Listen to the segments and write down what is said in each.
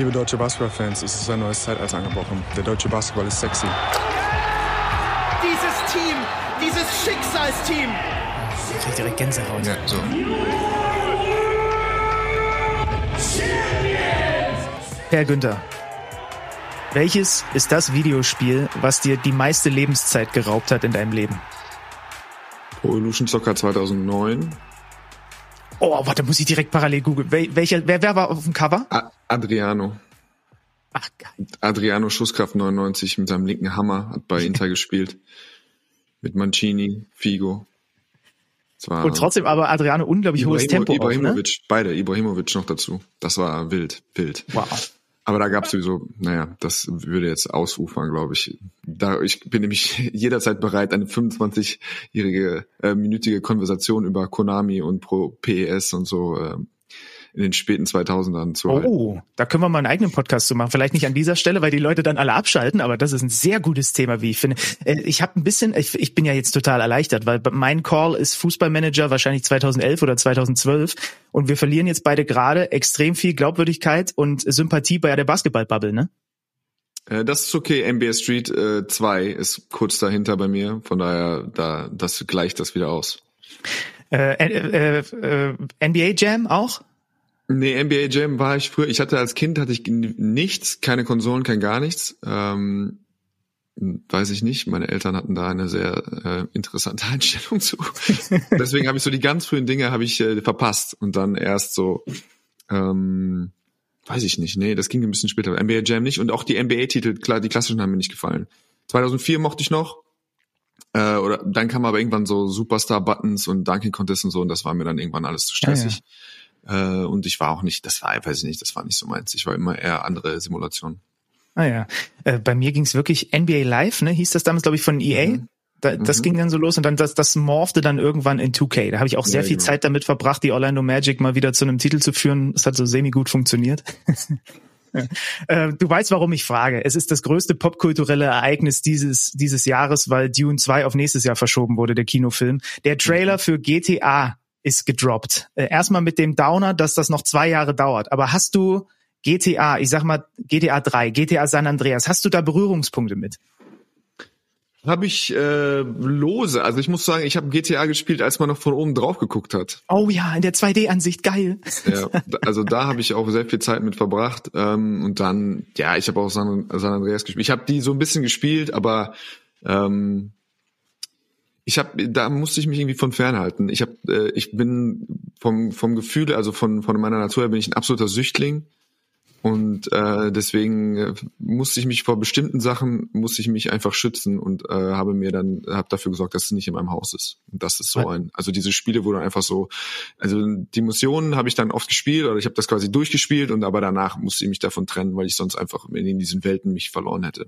Liebe deutsche Basketballfans, es ist ein neues Zeitalter angebrochen. Der deutsche Basketball ist sexy. Dieses Team, dieses Schicksalsteam. Ich krieg direkt Gänsehaut. Ja, so. Herr Günther, welches ist das Videospiel, was dir die meiste Lebenszeit geraubt hat in deinem Leben? Pro Evolution Soccer 2009. Oh, warte, muss ich direkt parallel googeln. Wel welcher, wer, wer war auf dem Cover? A Adriano. Ach, geil. Adriano Schusskraft 99 mit seinem linken Hammer hat bei Inter gespielt. Mit Mancini, Figo. War Und trotzdem aber Adriano unglaublich hohes Ibrahimo- Tempo auch, ne? Ibrahimovic, beide, Ibrahimovic noch dazu. Das war wild, wild. Wow. Aber da gab es sowieso, naja, das würde jetzt ausufern, glaube ich. Da, ich bin nämlich jederzeit bereit, eine 25-jährige, äh, minütige Konversation über Konami und Pro PES und so äh, in den späten 2000ern zu halten. Oh, da können wir mal einen eigenen Podcast zu machen. Vielleicht nicht an dieser Stelle, weil die Leute dann alle abschalten, aber das ist ein sehr gutes Thema, wie ich finde. Äh, Ich habe ein bisschen, ich, ich bin ja jetzt total erleichtert, weil mein Call ist Fußballmanager wahrscheinlich 2011 oder 2012 und wir verlieren jetzt beide gerade extrem viel Glaubwürdigkeit und Sympathie bei der Basketballbubble, ne? Äh, das ist okay. NBA Street äh, 2 ist kurz dahinter bei mir. Von daher, da das gleicht das wieder aus. Äh, äh, äh, äh, NBA Jam auch? Nee, NBA Jam war ich früher. Ich hatte als Kind hatte ich nichts, keine Konsolen, kein gar nichts. Ähm, weiß ich nicht. Meine Eltern hatten da eine sehr äh, interessante Einstellung zu. Deswegen habe ich so die ganz frühen Dinge habe ich äh, verpasst und dann erst so. Ähm, weiß ich nicht. Nee, das ging ein bisschen später. NBA Jam nicht und auch die NBA-Titel, klar, die klassischen haben mir nicht gefallen. 2004 mochte ich noch. Äh, oder dann kam aber irgendwann so Superstar Buttons und Dunking Contest und so und das war mir dann irgendwann alles zu stressig. Äh, und ich war auch nicht, das war, weiß ich nicht, das war nicht so meins. Ich war immer eher andere Simulationen. Ah ja. Äh, bei mir ging's wirklich NBA Live, ne? Hieß das damals, glaube ich, von EA. Mhm. Da, das ging dann so los und dann das, das morphte dann irgendwann in 2K. Da habe ich auch sehr Ja, viel genau. Zeit damit verbracht, die Orlando Magic mal wieder zu einem Titel zu führen. Es hat so semi gut funktioniert. Äh, du weißt, warum ich frage. Es ist das größte popkulturelle Ereignis dieses, dieses Jahres, weil Dune 2 auf nächstes Jahr verschoben wurde, der Kinofilm. Der Trailer für GTA ist gedroppt. Äh, erstmal mit dem Downer, dass das noch zwei Jahre dauert. Aber hast du GTA, ich sag mal GTA 3, GTA San Andreas, hast du da Berührungspunkte mit? Habe ich äh, lose, also ich muss sagen, ich habe GTA gespielt, als man noch von oben drauf geguckt hat. Oh ja, in der 2D-Ansicht, geil. Ja, also da habe ich auch sehr viel Zeit mit verbracht. Ähm, und dann, ja, ich habe auch San, San Andreas gespielt. Ich habe die so ein bisschen gespielt, aber ähm, ich habe, da musste ich mich irgendwie von fernhalten. Ich habe, äh, ich bin vom vom Gefühl, also von von meiner Natur her bin ich ein absoluter Süchtling und äh, deswegen äh, musste ich mich vor bestimmten Sachen musste ich mich einfach schützen und äh, habe mir dann habe dafür gesorgt, dass es nicht in meinem Haus ist. Und das ist so ein, also diese Spiele, dann einfach so, also die Missionen habe ich dann oft gespielt oder ich habe das quasi durchgespielt und aber danach musste ich mich davon trennen, weil ich sonst einfach in diesen Welten mich verloren hätte.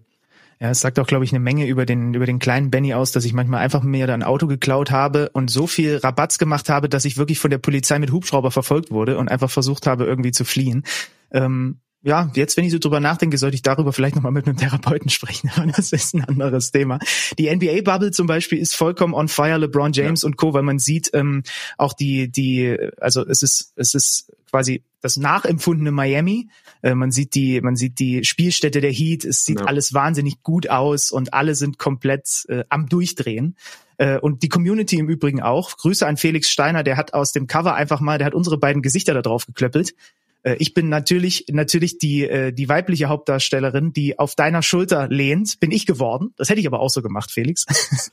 Ja, es sagt auch, glaube ich, eine Menge über den, über den kleinen Benny aus, dass ich manchmal einfach mir da ein Auto geklaut habe und so viel Rabatz gemacht habe, dass ich wirklich von der Polizei mit Hubschrauber verfolgt wurde und einfach versucht habe, irgendwie zu fliehen. Ähm, ja, jetzt, wenn ich so drüber nachdenke, sollte ich darüber vielleicht nochmal mit einem Therapeuten sprechen, aber das ist ein anderes Thema. Die NBA-Bubble zum Beispiel ist vollkommen on fire, LeBron James und Co., weil man sieht ähm, auch die, die, also es ist, es ist quasi das nachempfundene Miami. Äh, man sieht die, man sieht die Spielstätte der Heat, es sieht Ja. alles wahnsinnig gut aus und alle sind komplett äh, am Durchdrehen. Äh, und die Community im Übrigen auch. Grüße an Felix Steiner, der hat aus dem Cover einfach mal, der hat unsere beiden Gesichter da drauf geklöppelt. Äh, Ich bin natürlich natürlich die die weibliche Hauptdarstellerin, die auf deiner Schulter lehnt, bin ich geworden. Das hätte ich aber auch so gemacht, Felix.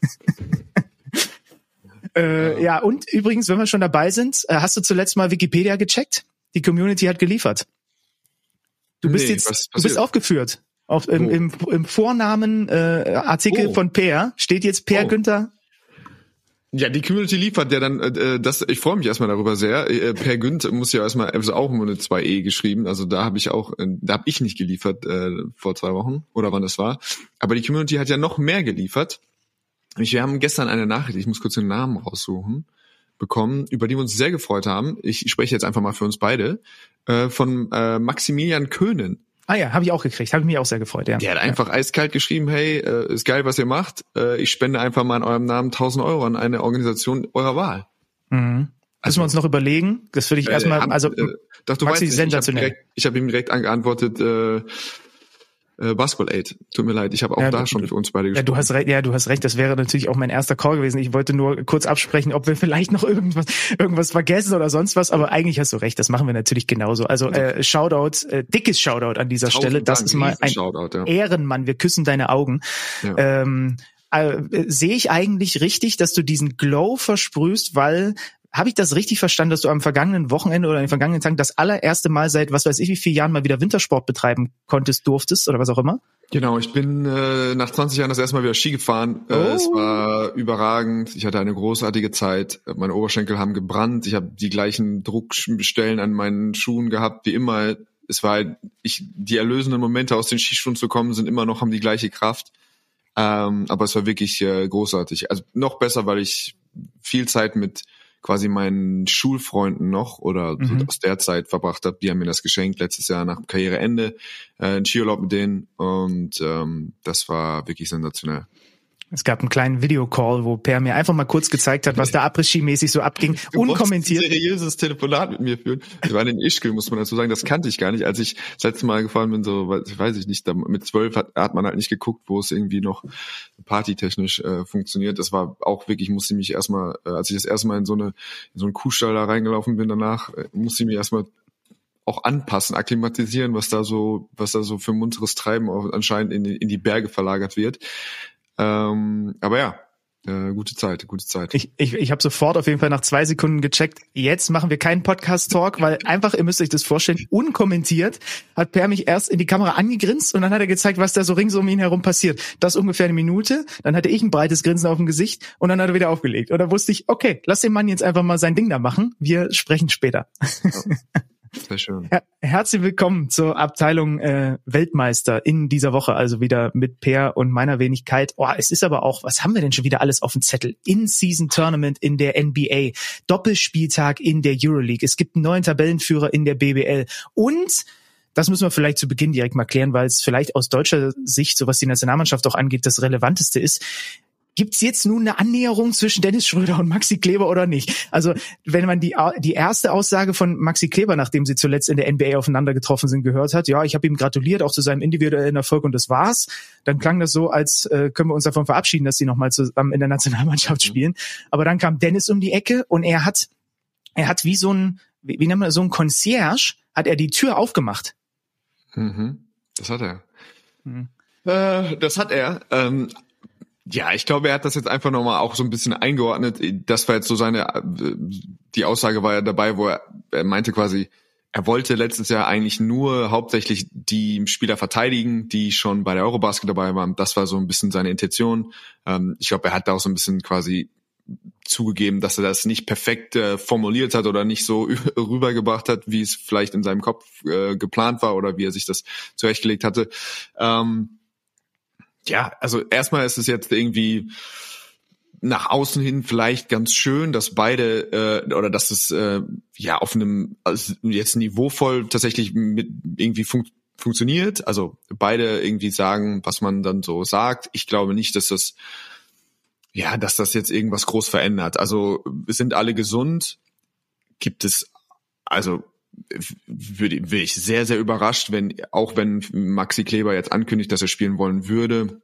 äh, ja und übrigens, wenn wir schon dabei sind, hast du zuletzt mal Wikipedia gecheckt? Die Community hat geliefert. Du bist Nee, jetzt du bist aufgeführt. Auf, im, Wo? im, Im Vornamen äh, Artikel Oh. von Per steht jetzt Per Oh. Günther. Ja, die Community liefert ja dann, äh, das, ich freue mich erstmal darüber sehr. Äh, per Günd muss ja erstmal, also auch nur eine 2e geschrieben, also da habe ich auch, äh, da habe ich nicht geliefert äh, vor zwei Wochen oder wann das war. Aber die Community hat ja noch mehr geliefert. Ich, wir haben gestern eine Nachricht, ich muss kurz den Namen raussuchen, bekommen, über die wir uns sehr gefreut haben. Ich spreche jetzt einfach mal für uns beide, äh, von äh, Maximilian Köhnen. Ah ja, habe ich auch gekriegt. Habe ich mich auch sehr gefreut, ja. Der hat einfach eiskalt geschrieben, hey, äh, ist geil, was ihr macht. Äh, ich spende einfach mal in eurem Namen 1000 Euro an eine Organisation eurer Wahl. Mhm. Müssen wir uns noch überlegen. Das würde ich Äh, erstmal, haben- also äh, doch, du Maxi, weißt sensationell. Ich habe hab ihm direkt geantwortet, äh, äh, Basketball Aid. Tut mir leid, ich habe auch Ja, da schon für uns beide Ja, gesprochen. du hast recht, ja, du hast recht. Das wäre natürlich auch mein erster Call gewesen. Ich wollte nur kurz absprechen, ob wir vielleicht noch irgendwas, irgendwas vergessen oder sonst was. Aber eigentlich hast du recht. Das machen wir natürlich genauso. Also äh, Shoutout, äh, dickes Shoutout an dieser Tausend Stelle. Das Dank, ist mal ein Shoutout, ja. Ehrenmann. Wir küssen deine Augen. Ja. Ähm, äh, sehe ich eigentlich richtig, dass du diesen Glow versprühst, weil habe ich das richtig verstanden, dass du am vergangenen Wochenende oder in den vergangenen Tagen das allererste Mal seit was weiß ich wie vielen Jahren mal wieder Wintersport betreiben konntest, durftest oder was auch immer? Genau, ich bin äh, nach 20 Jahren das erste Mal wieder Ski gefahren. Äh, Oh. es war überragend. Ich hatte eine großartige Zeit. Meine Oberschenkel haben gebrannt. Ich habe die gleichen Druckstellen an meinen Schuhen gehabt wie immer. Es war ich die erlösenden Momente aus den Skischuhen zu kommen sind immer noch haben die gleiche Kraft. Ähm, aber es war wirklich äh, großartig. Also noch besser, weil ich viel Zeit mit quasi meinen Schulfreunden noch oder so Mhm. aus der Zeit verbracht habe. Die haben mir das geschenkt letztes Jahr nach Karriereende, äh, einen Skiurlaub mit denen und ähm, das war wirklich sensationell. Es gab einen kleinen Videocall, wo Per mir einfach mal kurz gezeigt hat, was da Après-Ski-mäßig so abging, Du unkommentiert. ein seriöses Telefonat mit mir führen. Wir waren in Ischgl, muss man dazu sagen. Das kannte ich gar nicht. Als ich das letzte Mal gefahren bin, so weiß- ich nicht, mit zwölf hat, hat man halt nicht geguckt, wo es irgendwie noch partytechnisch äh, funktioniert. Das war auch wirklich, musste ich mich erstmal, äh, als ich das erste Mal in so eine in so einen Kuhstall da reingelaufen bin danach, äh, musste ich mich erstmal auch anpassen, akklimatisieren, was da so, was da so für munteres Treiben anscheinend in, in die Berge verlagert wird. Ähm, aber ja, äh, gute Zeit, gute Zeit. Ich, ich, ich habe sofort auf jeden Fall nach zwei Sekunden gecheckt, jetzt machen wir keinen Podcast-Talk, weil einfach, ihr müsst euch das vorstellen, unkommentiert hat Per mich erst in die Kamera angegrinst und dann hat er gezeigt, was da so rings um ihn herum passiert. Das ungefähr eine Minute, dann hatte ich ein breites Grinsen auf dem Gesicht und dann hat er wieder aufgelegt. Und da wusste ich, okay, lass den Mann jetzt einfach mal sein Ding da machen, wir sprechen später. Sehr schön. Her herzlich willkommen zur Abteilung äh, Weltmeister in dieser Woche, also wieder mit Per und meiner Wenigkeit. Oh, es ist aber auch, was haben wir denn schon wieder alles auf dem Zettel? In-Season-Tournament in der NBA, Doppelspieltag in der Euroleague, es gibt einen neuen Tabellenführer in der BBL und das müssen wir vielleicht zu Beginn direkt mal klären, weil es vielleicht aus deutscher Sicht, so was die Nationalmannschaft auch angeht, das Relevanteste ist. Gibt's jetzt nun eine Annäherung zwischen Dennis Schröder und Maxi Kleber oder nicht? Also wenn man die, die erste Aussage von Maxi Kleber, nachdem sie zuletzt in der NBA aufeinander getroffen sind, gehört hat, ja, ich habe ihm gratuliert, auch zu seinem individuellen Erfolg und das war's, dann klang das so, als äh, können wir uns davon verabschieden, dass sie nochmal zusammen in der Nationalmannschaft spielen. Aber dann kam Dennis um die Ecke und er hat, er hat wie so ein, wie, wie nennt man das, so ein Concierge, hat er die Tür aufgemacht. Mhm. Das hat er. Mhm. Äh, das hat er. Ähm, ja, ich glaube, er hat das jetzt einfach nochmal auch so ein bisschen eingeordnet. Das war jetzt so seine, die Aussage war ja dabei, wo er, er meinte quasi, er wollte letztes Jahr eigentlich nur hauptsächlich die Spieler verteidigen, die schon bei der Eurobasket dabei waren. Das war so ein bisschen seine Intention. Ähm, ich glaube, er hat da auch so ein bisschen quasi zugegeben, dass er das nicht perfekt äh, formuliert hat oder nicht so rübergebracht hat, wie es vielleicht in seinem Kopf äh, geplant war oder wie er sich das zurechtgelegt hatte. Ähm, ja, also erstmal ist es jetzt irgendwie nach außen hin vielleicht ganz schön, dass beide äh, oder dass es äh, ja auf einem also jetzt niveauvoll tatsächlich mit irgendwie fun funktioniert. Also beide irgendwie sagen, was man dann so sagt. Ich glaube nicht, dass das ja, dass das jetzt irgendwas groß verändert. Also sind alle gesund? Gibt es also würde, ich sehr, sehr überrascht, wenn, auch wenn Maxi Kleber jetzt ankündigt, dass er spielen wollen würde,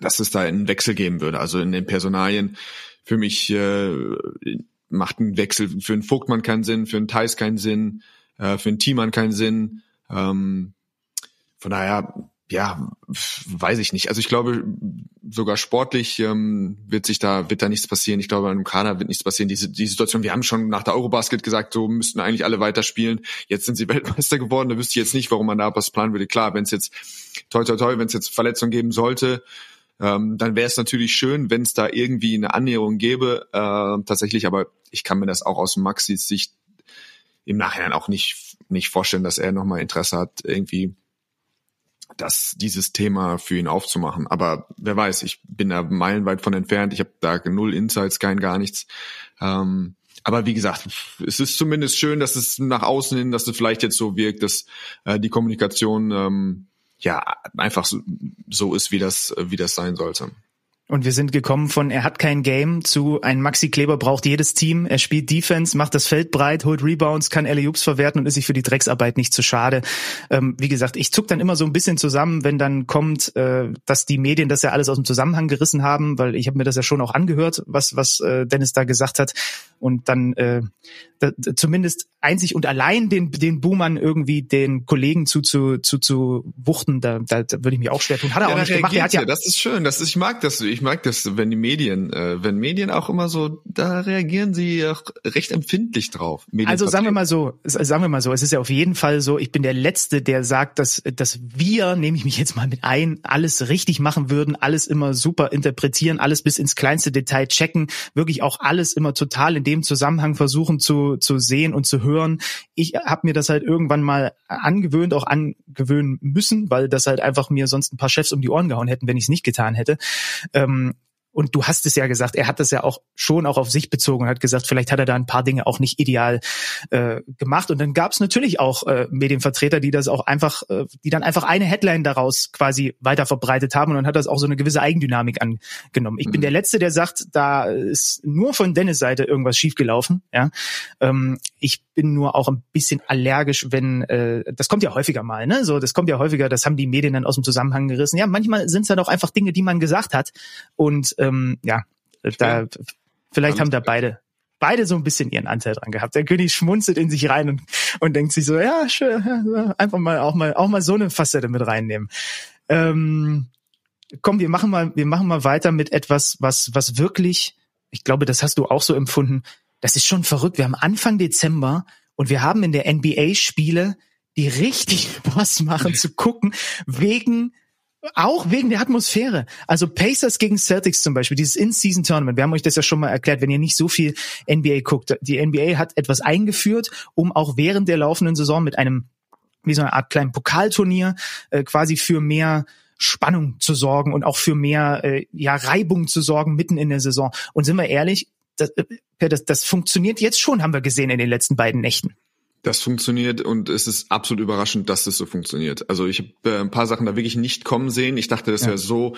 dass es da einen Wechsel geben würde. Also in den Personalien für mich äh, macht ein Wechsel für einen Vogtmann keinen Sinn, für einen Thais keinen Sinn, äh, für einen Thiemann keinen Sinn. Ähm, von daher, ja, weiß ich nicht. Also ich glaube, sogar sportlich ähm, wird sich da wird da nichts passieren. Ich glaube, im Kader wird nichts passieren. Diese die Situation, wir haben schon nach der Eurobasket gesagt, so müssten eigentlich alle weiterspielen. Jetzt sind sie Weltmeister geworden. Da wüsste ich jetzt nicht, warum man da was planen würde. Klar, wenn es jetzt toi toi toi, wenn es jetzt Verletzungen geben sollte, ähm, dann wäre es natürlich schön, wenn es da irgendwie eine Annäherung gäbe. Äh, tatsächlich, aber ich kann mir das auch aus Maxis Sicht im Nachhinein auch nicht nicht vorstellen, dass er nochmal Interesse hat, irgendwie das dieses Thema für ihn aufzumachen. Aber wer weiß, ich bin da meilenweit von entfernt. Ich habe da null Insights, kein gar nichts. Ähm, aber wie gesagt, es ist zumindest schön, dass es nach außen hin, dass es vielleicht jetzt so wirkt, dass äh, die Kommunikation ähm, ja einfach so, so ist, wie das wie das sein sollte. Und wir sind gekommen von, er hat kein Game zu, ein Maxi Kleber braucht jedes Team, er spielt Defense, macht das Feld breit, holt Rebounds, kann Jupes verwerten und ist sich für die Drecksarbeit nicht zu schade. Ähm, wie gesagt, ich zuck dann immer so ein bisschen zusammen, wenn dann kommt, äh, dass die Medien das ja alles aus dem Zusammenhang gerissen haben, weil ich habe mir das ja schon auch angehört, was, was äh, Dennis da gesagt hat. Und dann äh, da, zumindest einzig und allein den, den Boomern irgendwie den Kollegen zu, zu, zu, zu wuchten, da, da, da würde ich mich auch schwer tun. Hat er ja, auch nicht gemacht. Er hat ja, das ist schön. Das ist, ich mag das. Ich mag das, wenn die Medien, äh, wenn Medien auch immer so, da reagieren sie auch recht empfindlich drauf. Also sagen wir mal so, sagen wir mal so, es ist ja auf jeden Fall so, ich bin der Letzte, der sagt, dass, dass wir, nehme ich mich jetzt mal mit ein, alles richtig machen würden, alles immer super interpretieren, alles bis ins kleinste Detail checken, wirklich auch alles immer total in dem Zusammenhang versuchen zu, zu sehen und zu hören. Ich habe mir das halt irgendwann mal angewöhnt, auch angewöhnen müssen, weil das halt einfach mir sonst ein paar Chefs um die Ohren gehauen hätten, wenn ich es nicht getan hätte. Ähm, und du hast es ja gesagt, er hat das ja auch schon auch auf sich bezogen und hat gesagt, vielleicht hat er da ein paar Dinge auch nicht ideal äh, gemacht. Und dann gab es natürlich auch äh, Medienvertreter, die das auch einfach, äh, die dann einfach eine Headline daraus quasi weiter verbreitet haben und dann hat das auch so eine gewisse Eigendynamik angenommen. Ich mhm. bin der Letzte, der sagt, da ist nur von Dennis Seite irgendwas schiefgelaufen. Ja, ähm, ich bin nur auch ein bisschen allergisch, wenn äh, das kommt ja häufiger mal, ne? So, das kommt ja häufiger, das haben die Medien dann aus dem Zusammenhang gerissen. Ja, manchmal sind es dann auch einfach Dinge, die man gesagt hat und ähm, ja, da vielleicht haben da beide beide so ein bisschen ihren Anteil dran gehabt. Der König schmunzelt in sich rein und, und denkt sich so, ja, schön, einfach mal auch mal auch mal so eine Facette mit reinnehmen. Ähm, komm, wir machen mal, wir machen mal weiter mit etwas, was was wirklich, ich glaube, das hast du auch so empfunden. Das ist schon verrückt. Wir haben Anfang Dezember und wir haben in der NBA Spiele, die richtig Spaß machen zu gucken, wegen auch wegen der Atmosphäre. Also Pacers gegen Celtics zum Beispiel, dieses In-Season-Tournament. Wir haben euch das ja schon mal erklärt, wenn ihr nicht so viel NBA guckt. Die NBA hat etwas eingeführt, um auch während der laufenden Saison mit einem, wie so eine Art kleinen Pokalturnier, äh, quasi für mehr Spannung zu sorgen und auch für mehr äh, ja, Reibung zu sorgen mitten in der Saison. Und sind wir ehrlich, das, äh, das, das funktioniert jetzt schon, haben wir gesehen in den letzten beiden Nächten. Das funktioniert und es ist absolut überraschend, dass das so funktioniert. Also ich habe äh, ein paar Sachen da wirklich nicht kommen sehen. Ich dachte, das wäre ja. so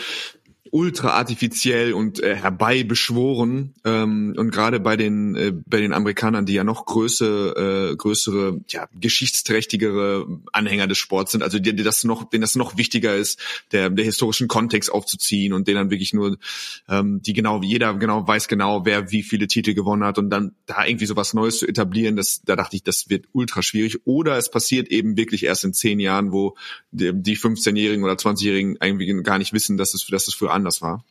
ultra artifiziell und äh, herbeibeschworen. Ähm, und gerade bei den äh, bei den Amerikanern, die ja noch größere äh, größere ja geschichtsträchtigere Anhänger des Sports sind, also die, die das noch denen das noch wichtiger ist, der der historischen Kontext aufzuziehen und denen dann wirklich nur ähm, die genau jeder genau weiß genau, wer wie viele Titel gewonnen hat und dann da irgendwie so was Neues zu etablieren, das da dachte ich, das wird ultra schwierig. Oder es passiert eben wirklich erst in zehn Jahren, wo die, die 15-Jährigen oder 20-Jährigen irgendwie gar nicht wissen, dass es dass es für anders war.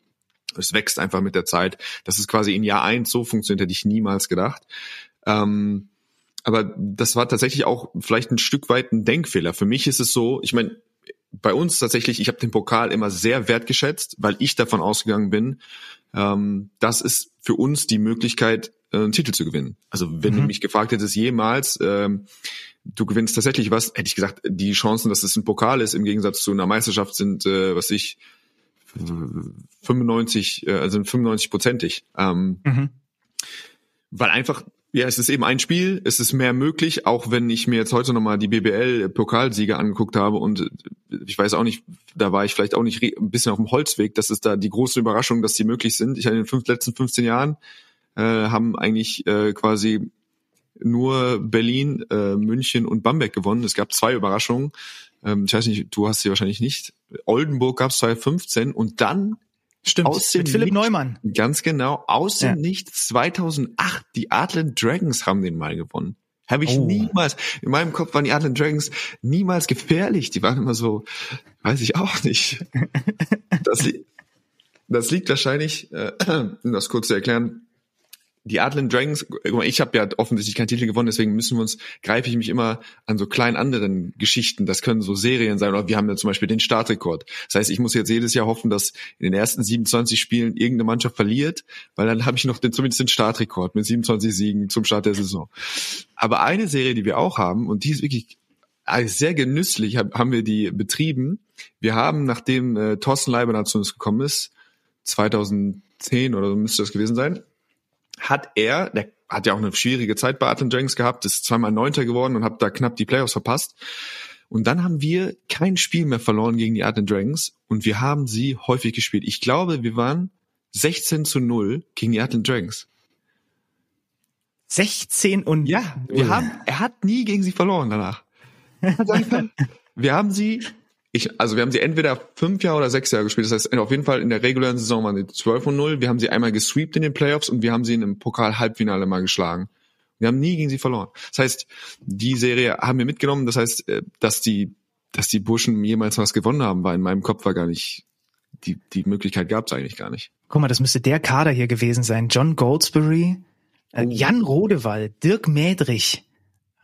Es wächst einfach mit der Zeit. Das ist quasi in Jahr eins so funktioniert, hätte ich niemals gedacht. Ähm, aber das war tatsächlich auch vielleicht ein Stück weit ein Denkfehler. Für mich ist es so, ich meine, bei uns tatsächlich, ich habe den Pokal immer sehr wertgeschätzt, weil ich davon ausgegangen bin, ähm, das ist für uns die Möglichkeit, äh, einen Titel zu gewinnen. Also wenn mhm. du mich gefragt hättest jemals, ähm, du gewinnst tatsächlich was, hätte ich gesagt, die Chancen, dass es ein Pokal ist, im Gegensatz zu einer Meisterschaft sind, äh, was ich, 95, äh, also 95-prozentig. Ähm, mhm. Weil einfach, ja, es ist eben ein Spiel, es ist mehr möglich, auch wenn ich mir jetzt heute nochmal die BBL-Pokalsieger angeguckt habe und ich weiß auch nicht, da war ich vielleicht auch nicht ein bisschen auf dem Holzweg, das ist da die große Überraschung, dass die möglich sind. Ich habe in den fünf, letzten 15 Jahren äh, haben eigentlich äh, quasi nur Berlin, äh, München und Bamberg gewonnen. Es gab zwei Überraschungen ähm, ich weiß nicht, du hast sie wahrscheinlich nicht. Oldenburg gab es 2015 und dann Stimmt, aus dem mit Philipp Nichts, Neumann. Ganz genau, aus dem ja. Nichts 2008, die Adland Dragons haben den mal gewonnen. Habe ich oh. niemals, in meinem Kopf waren die Adland Dragons niemals gefährlich. Die waren immer so, weiß ich auch nicht. Das, das liegt wahrscheinlich, äh, um das kurz zu erklären, die Adland Dragons, ich habe ja offensichtlich keinen Titel gewonnen, deswegen müssen wir uns, greife ich mich immer an so kleinen anderen Geschichten. Das können so Serien sein, oder wir haben ja zum Beispiel den Startrekord. Das heißt, ich muss jetzt jedes Jahr hoffen, dass in den ersten 27 Spielen irgendeine Mannschaft verliert, weil dann habe ich noch den, zumindest den Startrekord mit 27 Siegen zum Start der Saison. Aber eine Serie, die wir auch haben, und die ist wirklich sehr genüsslich, haben wir die betrieben. Wir haben, nachdem äh, Thorsten Leiber zu uns gekommen ist, 2010 oder so müsste das gewesen sein, hat er, der hat ja auch eine schwierige Zeit bei Atlanta Dragons gehabt, ist zweimal Neunter geworden und hat da knapp die Playoffs verpasst. Und dann haben wir kein Spiel mehr verloren gegen die Atlanta Dragons und wir haben sie häufig gespielt. Ich glaube, wir waren 16 zu 0 gegen die Atlanta Dragons. 16 und Ja, wir haben, er hat nie gegen sie verloren danach. Wir haben sie, ich, also wir haben sie entweder fünf Jahre oder sechs Jahre gespielt. Das heißt, auf jeden Fall in der regulären Saison waren sie 12 und 0. Wir haben sie einmal gesweept in den Playoffs und wir haben sie in einem Pokal-Halbfinale mal geschlagen. Wir haben nie gegen sie verloren. Das heißt, die Serie haben wir mitgenommen. Das heißt, äh, dass die, dass die Burschen jemals was gewonnen haben, war in meinem Kopf war gar nicht, die, die Möglichkeit gab es eigentlich gar nicht. Guck mal, das müsste der Kader hier gewesen sein. John Goldsberry, äh, Jan Rodewald, Dirk Mädrich,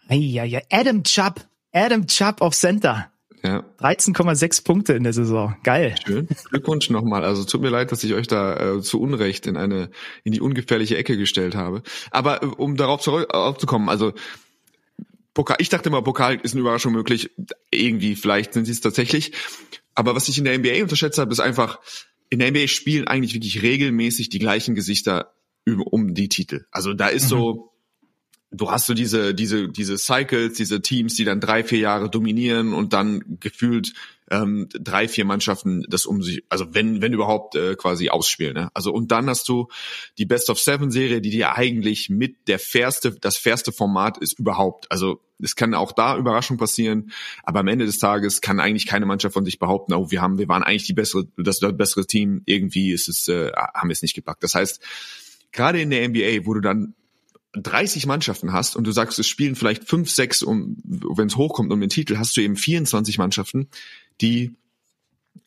ja, Adam Chubb, Adam Chubb auf Center. Ja. 13,6 Punkte in der Saison. Geil. Schön. Glückwunsch nochmal. Also tut mir leid, dass ich euch da äh, zu Unrecht in eine in die ungefährliche Ecke gestellt habe. Aber äh, um darauf zurückzukommen, also Pokal, ich dachte immer, Pokal ist eine Überraschung möglich. Irgendwie, vielleicht sind sie es tatsächlich. Aber was ich in der NBA unterschätzt habe, ist einfach, in der NBA spielen eigentlich wirklich regelmäßig die gleichen Gesichter um die Titel. Also da ist mhm. so, du hast so diese, diese, diese Cycles, diese Teams, die dann drei, vier Jahre dominieren und dann gefühlt ähm, drei, vier Mannschaften das um sich, also wenn, wenn überhaupt äh, quasi ausspielen. Ne? Also und dann hast du die Best of Seven Serie, die dir eigentlich mit der fairste, das fairste Format ist überhaupt. Also es kann auch da Überraschung passieren, aber am Ende des Tages kann eigentlich keine Mannschaft von sich behaupten, oh, wir haben, wir waren eigentlich die bessere, das, das bessere Team. Irgendwie ist es, äh, haben wir es nicht gepackt. Das heißt, gerade in der NBA, wo du dann 30 Mannschaften hast und du sagst, es spielen vielleicht fünf, sechs, um, wenn es hochkommt um den Titel, hast du eben 24 Mannschaften, die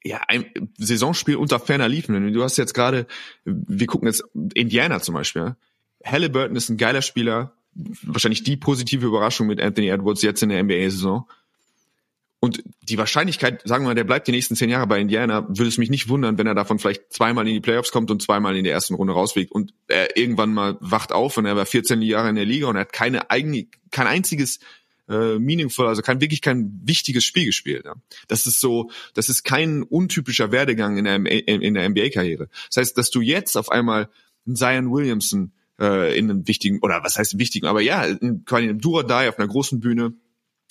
ja ein Saisonspiel unter ferner liefen. Du hast jetzt gerade, wir gucken jetzt Indiana zum Beispiel. Halliburton ist ein geiler Spieler, wahrscheinlich die positive Überraschung mit Anthony Edwards jetzt in der NBA-Saison. Und die Wahrscheinlichkeit, sagen wir mal, der bleibt die nächsten zehn Jahre bei Indiana, würde es mich nicht wundern, wenn er davon vielleicht zweimal in die Playoffs kommt und zweimal in der ersten Runde rausfliegt und er irgendwann mal wacht auf und er war 14 Jahre in der Liga und er hat keine eigene, kein einziges äh, meaningful, also kein wirklich kein wichtiges Spiel gespielt. Ja. Das ist so, das ist kein untypischer Werdegang in der, in der NBA-Karriere. Das heißt, dass du jetzt auf einmal einen Zion Williamson äh, in einem wichtigen, oder was heißt wichtigen, aber ja, in, quasi einem Dura-Die auf einer großen Bühne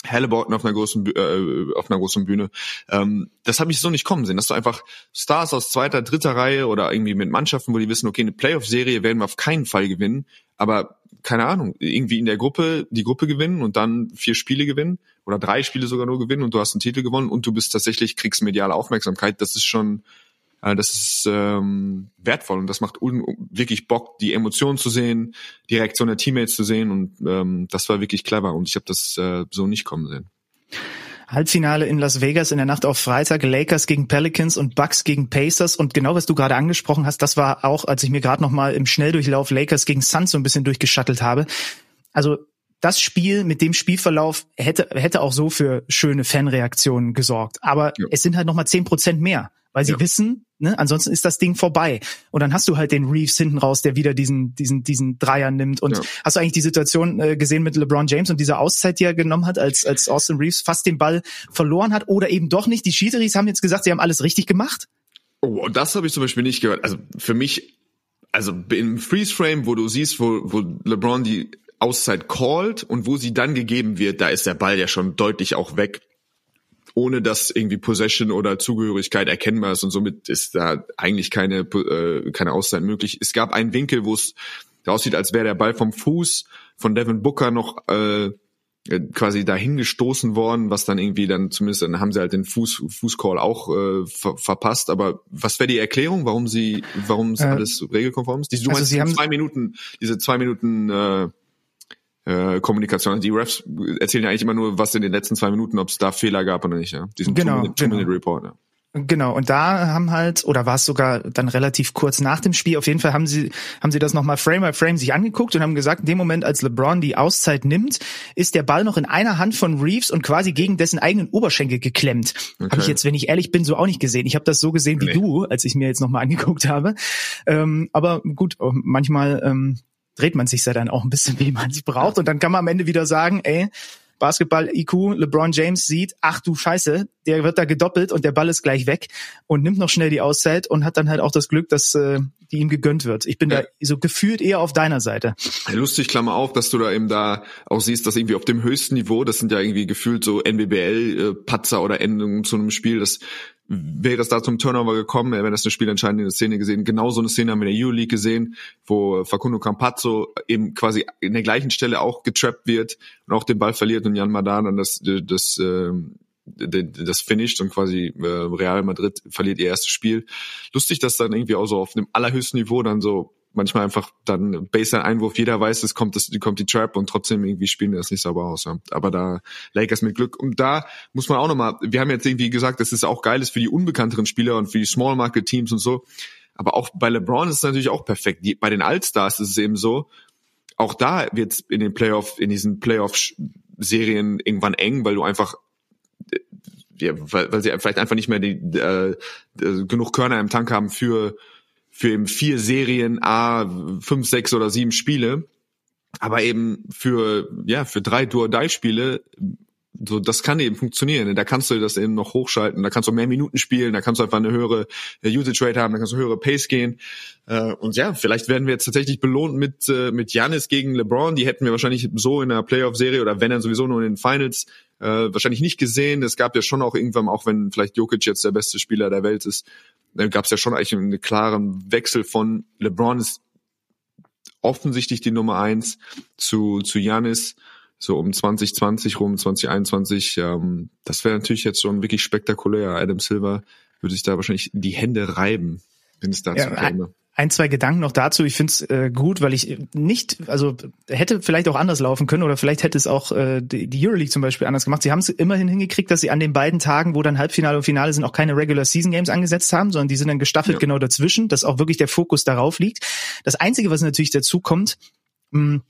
Halliburton auf einer großen äh, auf einer großen Bühne. Ähm, das habe ich so nicht kommen sehen, dass du einfach Stars aus zweiter, dritter Reihe oder irgendwie mit Mannschaften, wo die wissen, okay, eine Playoff-Serie werden wir auf keinen Fall gewinnen, aber keine Ahnung, irgendwie in der Gruppe die Gruppe gewinnen und dann vier Spiele gewinnen oder drei Spiele sogar nur gewinnen und du hast einen Titel gewonnen und du bist tatsächlich kriegst mediale Aufmerksamkeit. Das ist schon das ist ähm, wertvoll und das macht wirklich Bock, die Emotionen zu sehen, die Reaktion der Teammates zu sehen und ähm, das war wirklich clever und ich habe das äh, so nicht kommen sehen. Halbfinale in Las Vegas in der Nacht auf Freitag, Lakers gegen Pelicans und Bucks gegen Pacers und genau was du gerade angesprochen hast, das war auch, als ich mir gerade noch mal im Schnelldurchlauf Lakers gegen Suns so ein bisschen durchgeschattelt habe. Also das Spiel mit dem Spielverlauf hätte, hätte auch so für schöne Fanreaktionen gesorgt. Aber ja. es sind halt nochmal zehn Prozent mehr, weil sie ja. wissen, ne, ansonsten ist das Ding vorbei. Und dann hast du halt den Reeves hinten raus, der wieder diesen, diesen, diesen Dreier nimmt. Und ja. hast du eigentlich die Situation äh, gesehen mit LeBron James und dieser Auszeit, die er genommen hat, als, als Austin Reeves fast den Ball verloren hat oder eben doch nicht? Die Schiedsrichter haben jetzt gesagt, sie haben alles richtig gemacht. Oh, das habe ich zum Beispiel nicht gehört. Also für mich also im Freeze Frame, wo du siehst, wo, wo LeBron die Auszeit called und wo sie dann gegeben wird, da ist der Ball ja schon deutlich auch weg, ohne dass irgendwie Possession oder Zugehörigkeit erkennbar ist und somit ist da eigentlich keine, äh, keine Auszeit möglich. Es gab einen Winkel, wo es aussieht, als wäre der Ball vom Fuß von Devin Booker noch äh, quasi dahin gestoßen worden, was dann irgendwie dann zumindest dann haben sie halt den Fuß Fußcall auch äh, ver verpasst. Aber was wäre die Erklärung, warum sie, warum es äh, alles regelkonform ist? Die, du also meinst, sie haben zwei Minuten, diese zwei Minuten äh, äh, Kommunikation. Die Refs erzählen ja eigentlich immer nur, was in den letzten zwei Minuten, ob es da Fehler gab oder nicht. Ja? Diesen genau, Two-Minute-Report. Genau. Genau, und da haben halt, oder war es sogar dann relativ kurz nach dem Spiel, auf jeden Fall haben sie, haben sie das nochmal Frame by Frame sich angeguckt und haben gesagt, in dem Moment, als LeBron die Auszeit nimmt, ist der Ball noch in einer Hand von Reeves und quasi gegen dessen eigenen Oberschenkel geklemmt. Okay. Habe ich jetzt, wenn ich ehrlich bin, so auch nicht gesehen. Ich habe das so gesehen wie nee. du, als ich mir jetzt nochmal angeguckt habe. Ähm, aber gut, manchmal ähm, dreht man sich ja dann auch ein bisschen, wie man es braucht. Und dann kann man am Ende wieder sagen, ey, Basketball-IQ, LeBron James sieht, ach du Scheiße, der wird da gedoppelt und der Ball ist gleich weg und nimmt noch schnell die Auszeit und hat dann halt auch das Glück, dass äh, die ihm gegönnt wird. Ich bin ja. da so gefühlt eher auf deiner Seite. Lustig, Klammer auf, dass du da eben da auch siehst, dass irgendwie auf dem höchsten Niveau, das sind ja irgendwie gefühlt so NBBL-Patzer oder Endungen zu einem Spiel, dass wäre es da zum Turnover gekommen, wäre das eine spielentscheidende Szene gesehen. Genau so eine Szene haben wir in der Euroleague gesehen, wo Facundo Campazzo eben quasi in der gleichen Stelle auch getrappt wird und auch den Ball verliert und Jan Madan dann das, das, das, das finisht und quasi äh, Real Madrid verliert ihr erstes Spiel. Lustig, dass dann irgendwie auch so auf dem allerhöchsten Niveau dann so manchmal einfach dann Baseline-Einwurf, jeder weiß, es kommt, es kommt die Trap und trotzdem irgendwie spielen die das nicht sauber aus. Aber da Lakers mit Glück. Und da muss man auch nochmal, wir haben jetzt irgendwie gesagt, dass es auch geil ist für die unbekannteren Spieler und für die Small Market Teams und so. Aber auch bei LeBron ist es natürlich auch perfekt. Die, bei den Allstars ist es eben so, auch da wird es in den Playoff, in diesen Playoff-Serien irgendwann eng, weil du einfach ja, weil, weil sie vielleicht einfach nicht mehr die, äh, genug Körner im Tank haben für für eben vier Serien, a fünf, sechs oder sieben Spiele, aber eben für ja für drei Do-or-Die-Spiele so, das kann eben funktionieren. Da kannst du das eben noch hochschalten. Da kannst du mehr Minuten spielen. Da kannst du einfach eine höhere äh, Usage Rate haben. Da kannst du höhere Pace gehen. Äh, und ja, vielleicht werden wir jetzt tatsächlich belohnt mit äh, mit Giannis gegen LeBron. Die hätten wir wahrscheinlich so in der Playoff-Serie oder wenn dann sowieso nur in den Finals wahrscheinlich nicht gesehen. Es gab ja schon auch irgendwann, auch wenn vielleicht Jokic jetzt der beste Spieler der Welt ist, gab es ja schon eigentlich einen klaren Wechsel von LeBron ist offensichtlich die Nummer eins zu zu Giannis so um 2020 rum, 2021, ähm, das wäre natürlich jetzt schon wirklich spektakulär. Adam Silver würde sich da wahrscheinlich die Hände reiben, wenn es dazu ja, käme. Ein, zwei Gedanken noch dazu. Ich finde es äh, gut, weil ich nicht, also hätte vielleicht auch anders laufen können oder vielleicht hätte es auch äh, die, die Euroleague zum Beispiel anders gemacht. Sie haben es immerhin hingekriegt, dass sie an den beiden Tagen, wo dann Halbfinale und Finale sind, auch keine Regular Season Games angesetzt haben, sondern die sind dann gestaffelt ja. genau dazwischen, dass auch wirklich der Fokus darauf liegt. Das Einzige, was natürlich dazu kommt, mh, hm,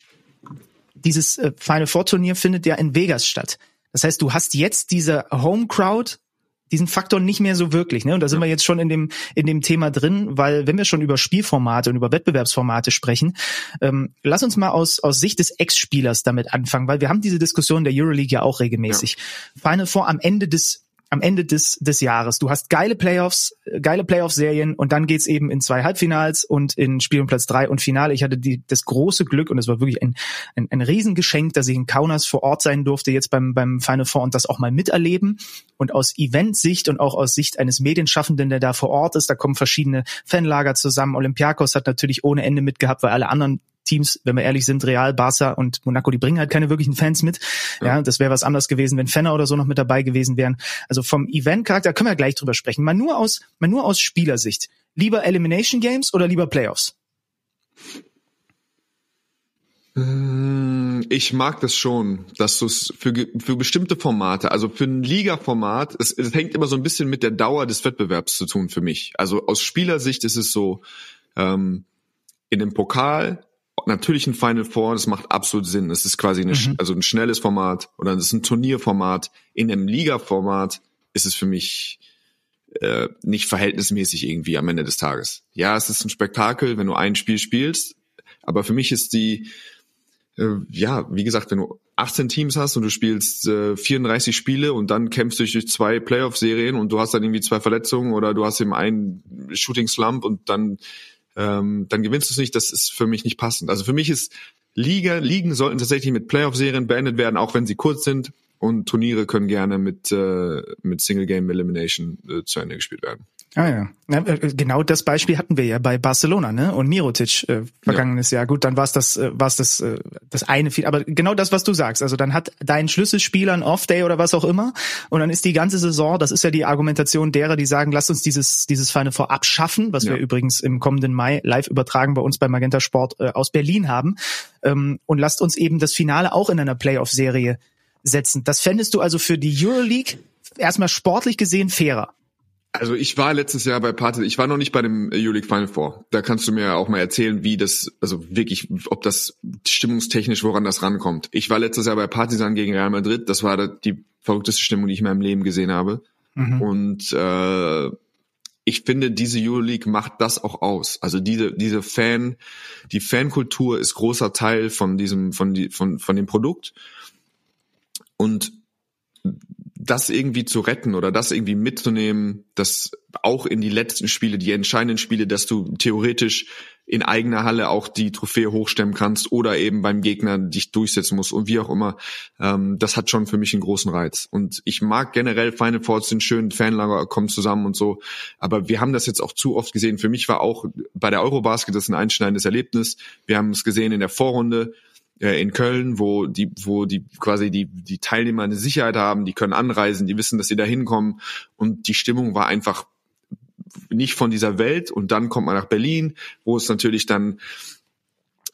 dieses äh, Final Four Turnier findet ja in Vegas statt. Das heißt, du hast jetzt diese Home Crowd, diesen Faktor nicht mehr so wirklich, ne? Und da sind ja. wir jetzt schon in dem in dem Thema drin, weil wenn wir schon über Spielformate und über Wettbewerbsformate sprechen, ähm, lass uns mal aus aus Sicht des Ex-Spielers damit anfangen, weil wir haben diese Diskussion der Euroleague ja auch regelmäßig. Ja. Final Four am Ende des am Ende des, des Jahres. Du hast geile Playoffs, geile Playoff-Serien und dann geht's eben in zwei Halbfinals und in Spiel um Platz drei und Finale. Ich hatte die, das große Glück und es war wirklich ein, ein, ein Riesengeschenk, dass ich in Kaunas vor Ort sein durfte, jetzt beim, beim Final Four und das auch mal miterleben. Und aus Eventsicht und auch aus Sicht eines Medienschaffenden, der da vor Ort ist, da kommen verschiedene Fanlager zusammen. Olympiakos hat natürlich ohne Ende mitgehabt, weil alle anderen Teams, wenn wir ehrlich sind, Real, Barca und Monaco, die bringen halt keine wirklichen Fans mit. Ja, ja das wäre was anderes gewesen, wenn Fenner oder so noch mit dabei gewesen wären. Also vom Event-Charakter können wir gleich drüber sprechen. Mal nur aus, mal nur aus Spielersicht. Lieber Elimination Games oder lieber Playoffs? Hm, ich mag das schon, dass du es für, für bestimmte Formate, also für ein Liga-Format, es, es hängt immer so ein bisschen mit der Dauer des Wettbewerbs zu tun für mich. Also aus Spielersicht ist es so, ähm, in dem Pokal natürlich ein Final Four, das macht absolut Sinn. Es ist quasi eine, mhm. also ein schnelles Format oder es ist ein Turnierformat. In einem Liga-Format ist es für mich äh, nicht verhältnismäßig irgendwie am Ende des Tages. Ja, es ist ein Spektakel, wenn du ein Spiel spielst, aber für mich ist die, äh, ja, wie gesagt, wenn du 18 Teams hast und du spielst äh, 34 Spiele und dann kämpfst du durch zwei Playoff-Serien und du hast dann irgendwie zwei Verletzungen oder du hast eben einen Shooting-Slump und dann ähm, dann gewinnst du es nicht. Das ist für mich nicht passend. Also für mich ist Liga, Ligen sollten tatsächlich mit Playoff-Serien beendet werden, auch wenn sie kurz sind. Und Turniere können gerne mit, äh, mit Single Game Elimination äh, zu Ende gespielt werden. Ah ja. ja. Äh, genau das Beispiel hatten wir ja bei Barcelona, ne? Und Mirotic äh, vergangenes ja. Jahr. Gut, dann war es das, äh, war's das, äh, das eine viel. Aber genau das, was du sagst. Also dann hat dein Schlüsselspieler ein Off-Day oder was auch immer. Und dann ist die ganze Saison, das ist ja die Argumentation derer, die sagen, lass uns dieses, dieses Final Four abschaffen, was ja. wir übrigens im kommenden Mai live übertragen bei uns bei Magenta Sport äh, aus Berlin haben. Ähm, und lasst uns eben das Finale auch in einer Playoff-Serie setzen. Das fändest du also für die Euroleague erstmal sportlich gesehen fairer. Also ich war letztes Jahr bei Partizan, ich war noch nicht bei dem Euroleague Final Four. Da kannst du mir auch mal erzählen, wie das, also wirklich, ob das stimmungstechnisch, woran das rankommt. Ich war letztes Jahr bei Partizan gegen Real Madrid. Das war die verrückteste Stimmung, die ich in meinem Leben gesehen habe. Mhm. Und äh, ich finde, diese Euroleague macht das auch aus. Also diese diese Fan, die Fankultur ist großer Teil von diesem von die von von dem Produkt. Und das irgendwie zu retten oder das irgendwie mitzunehmen, dass auch in die letzten Spiele, die entscheidenden Spiele, dass du theoretisch in eigener Halle auch die Trophäe hochstemmen kannst oder eben beim Gegner dich durchsetzen musst und wie auch immer. Ähm, das hat schon für mich einen großen Reiz. Und ich mag generell Final Four, sind schön, Fanlager kommen zusammen und so. Aber wir haben das jetzt auch zu oft gesehen. Für mich war auch bei der Eurobasket das ein einschneidendes Erlebnis. Wir haben es gesehen in der Vorrunde äh, in Köln, wo die, wo die quasi die, die Teilnehmer eine Sicherheit haben, die können anreisen, die wissen, dass sie da hinkommen. Und die Stimmung war einfach nicht von dieser Welt. Und dann kommt man nach Berlin, wo es natürlich dann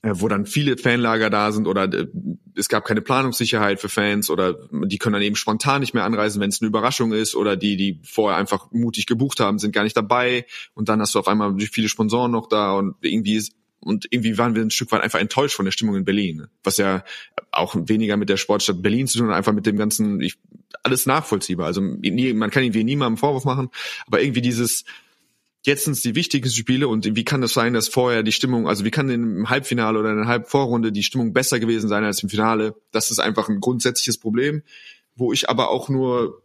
äh, wo dann viele Fanlager da sind oder äh, es gab keine Planungssicherheit für Fans oder die können dann eben spontan nicht mehr anreisen, wenn es eine Überraschung ist oder die, die vorher einfach mutig gebucht haben, sind gar nicht dabei. Und dann hast du auf einmal viele Sponsoren noch da und irgendwie ist und irgendwie waren wir ein Stück weit einfach enttäuscht von der Stimmung in Berlin, was ja auch weniger mit der Sportstadt Berlin zu tun hat, einfach mit dem ganzen, ich, alles nachvollziehbar. Also man kann irgendwie niemandem Vorwurf machen, aber irgendwie dieses, jetzt sind es die wichtigsten Spiele und wie kann das sein, dass vorher die Stimmung, also wie kann im Halbfinale oder in der Halbvorrunde die Stimmung besser gewesen sein als im Finale? Das ist einfach ein grundsätzliches Problem, wo ich aber auch nur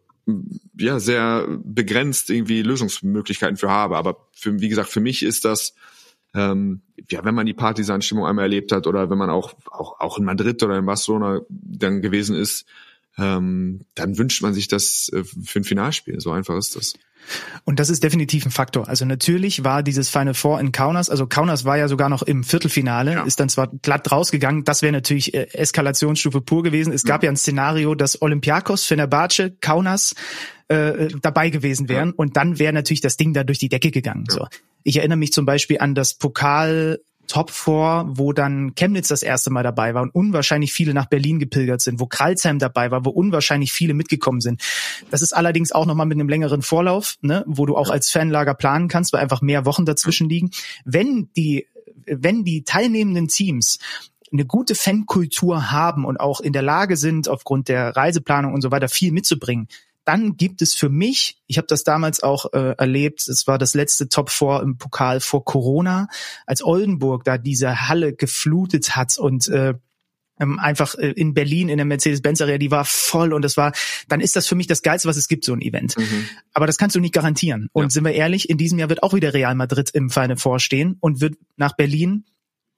ja sehr begrenzt irgendwie Lösungsmöglichkeiten für habe. Aber für, wie gesagt, für mich ist das ähm, ja, wenn man die Partisan-Stimmung einmal erlebt hat oder wenn man auch, auch, auch in Madrid oder in Barcelona dann gewesen ist, ähm, dann wünscht man sich das äh, für ein Finalspiel. So einfach ist das. Und das ist definitiv ein Faktor. Also natürlich war dieses Final Four in Kaunas, also Kaunas war ja sogar noch im Viertelfinale, ja. ist dann zwar glatt rausgegangen, das wäre natürlich äh, Eskalationsstufe pur gewesen. Es gab ja, ja ein Szenario, dass Olympiakos, Fenerbahce, Kaunas äh, dabei gewesen wären ja. und dann wäre natürlich das Ding da durch die Decke gegangen. So. Ich erinnere mich zum Beispiel an das Pokal Top 4, wo dann Chemnitz das erste Mal dabei war und unwahrscheinlich viele nach Berlin gepilgert sind, wo Kralsheim dabei war, wo unwahrscheinlich viele mitgekommen sind. Das ist allerdings auch nochmal mit einem längeren Vorlauf, ne, wo du auch als Fanlager planen kannst, weil einfach mehr Wochen dazwischen liegen. Wenn die, wenn die teilnehmenden Teams eine gute Fankultur haben und auch in der Lage sind, aufgrund der Reiseplanung und so weiter viel mitzubringen, dann gibt es für mich, ich habe das damals auch äh, erlebt, es war das letzte Top 4 im Pokal vor Corona, als Oldenburg da diese Halle geflutet hat und äh, ähm, einfach äh, in Berlin in der Mercedes-Benz Arena, die war voll und das war, dann ist das für mich das Geilste, was es gibt, so ein Event. Mhm. Aber das kannst du nicht garantieren. Und ja. sind wir ehrlich, in diesem Jahr wird auch wieder Real Madrid im Final vorstehen und wird nach Berlin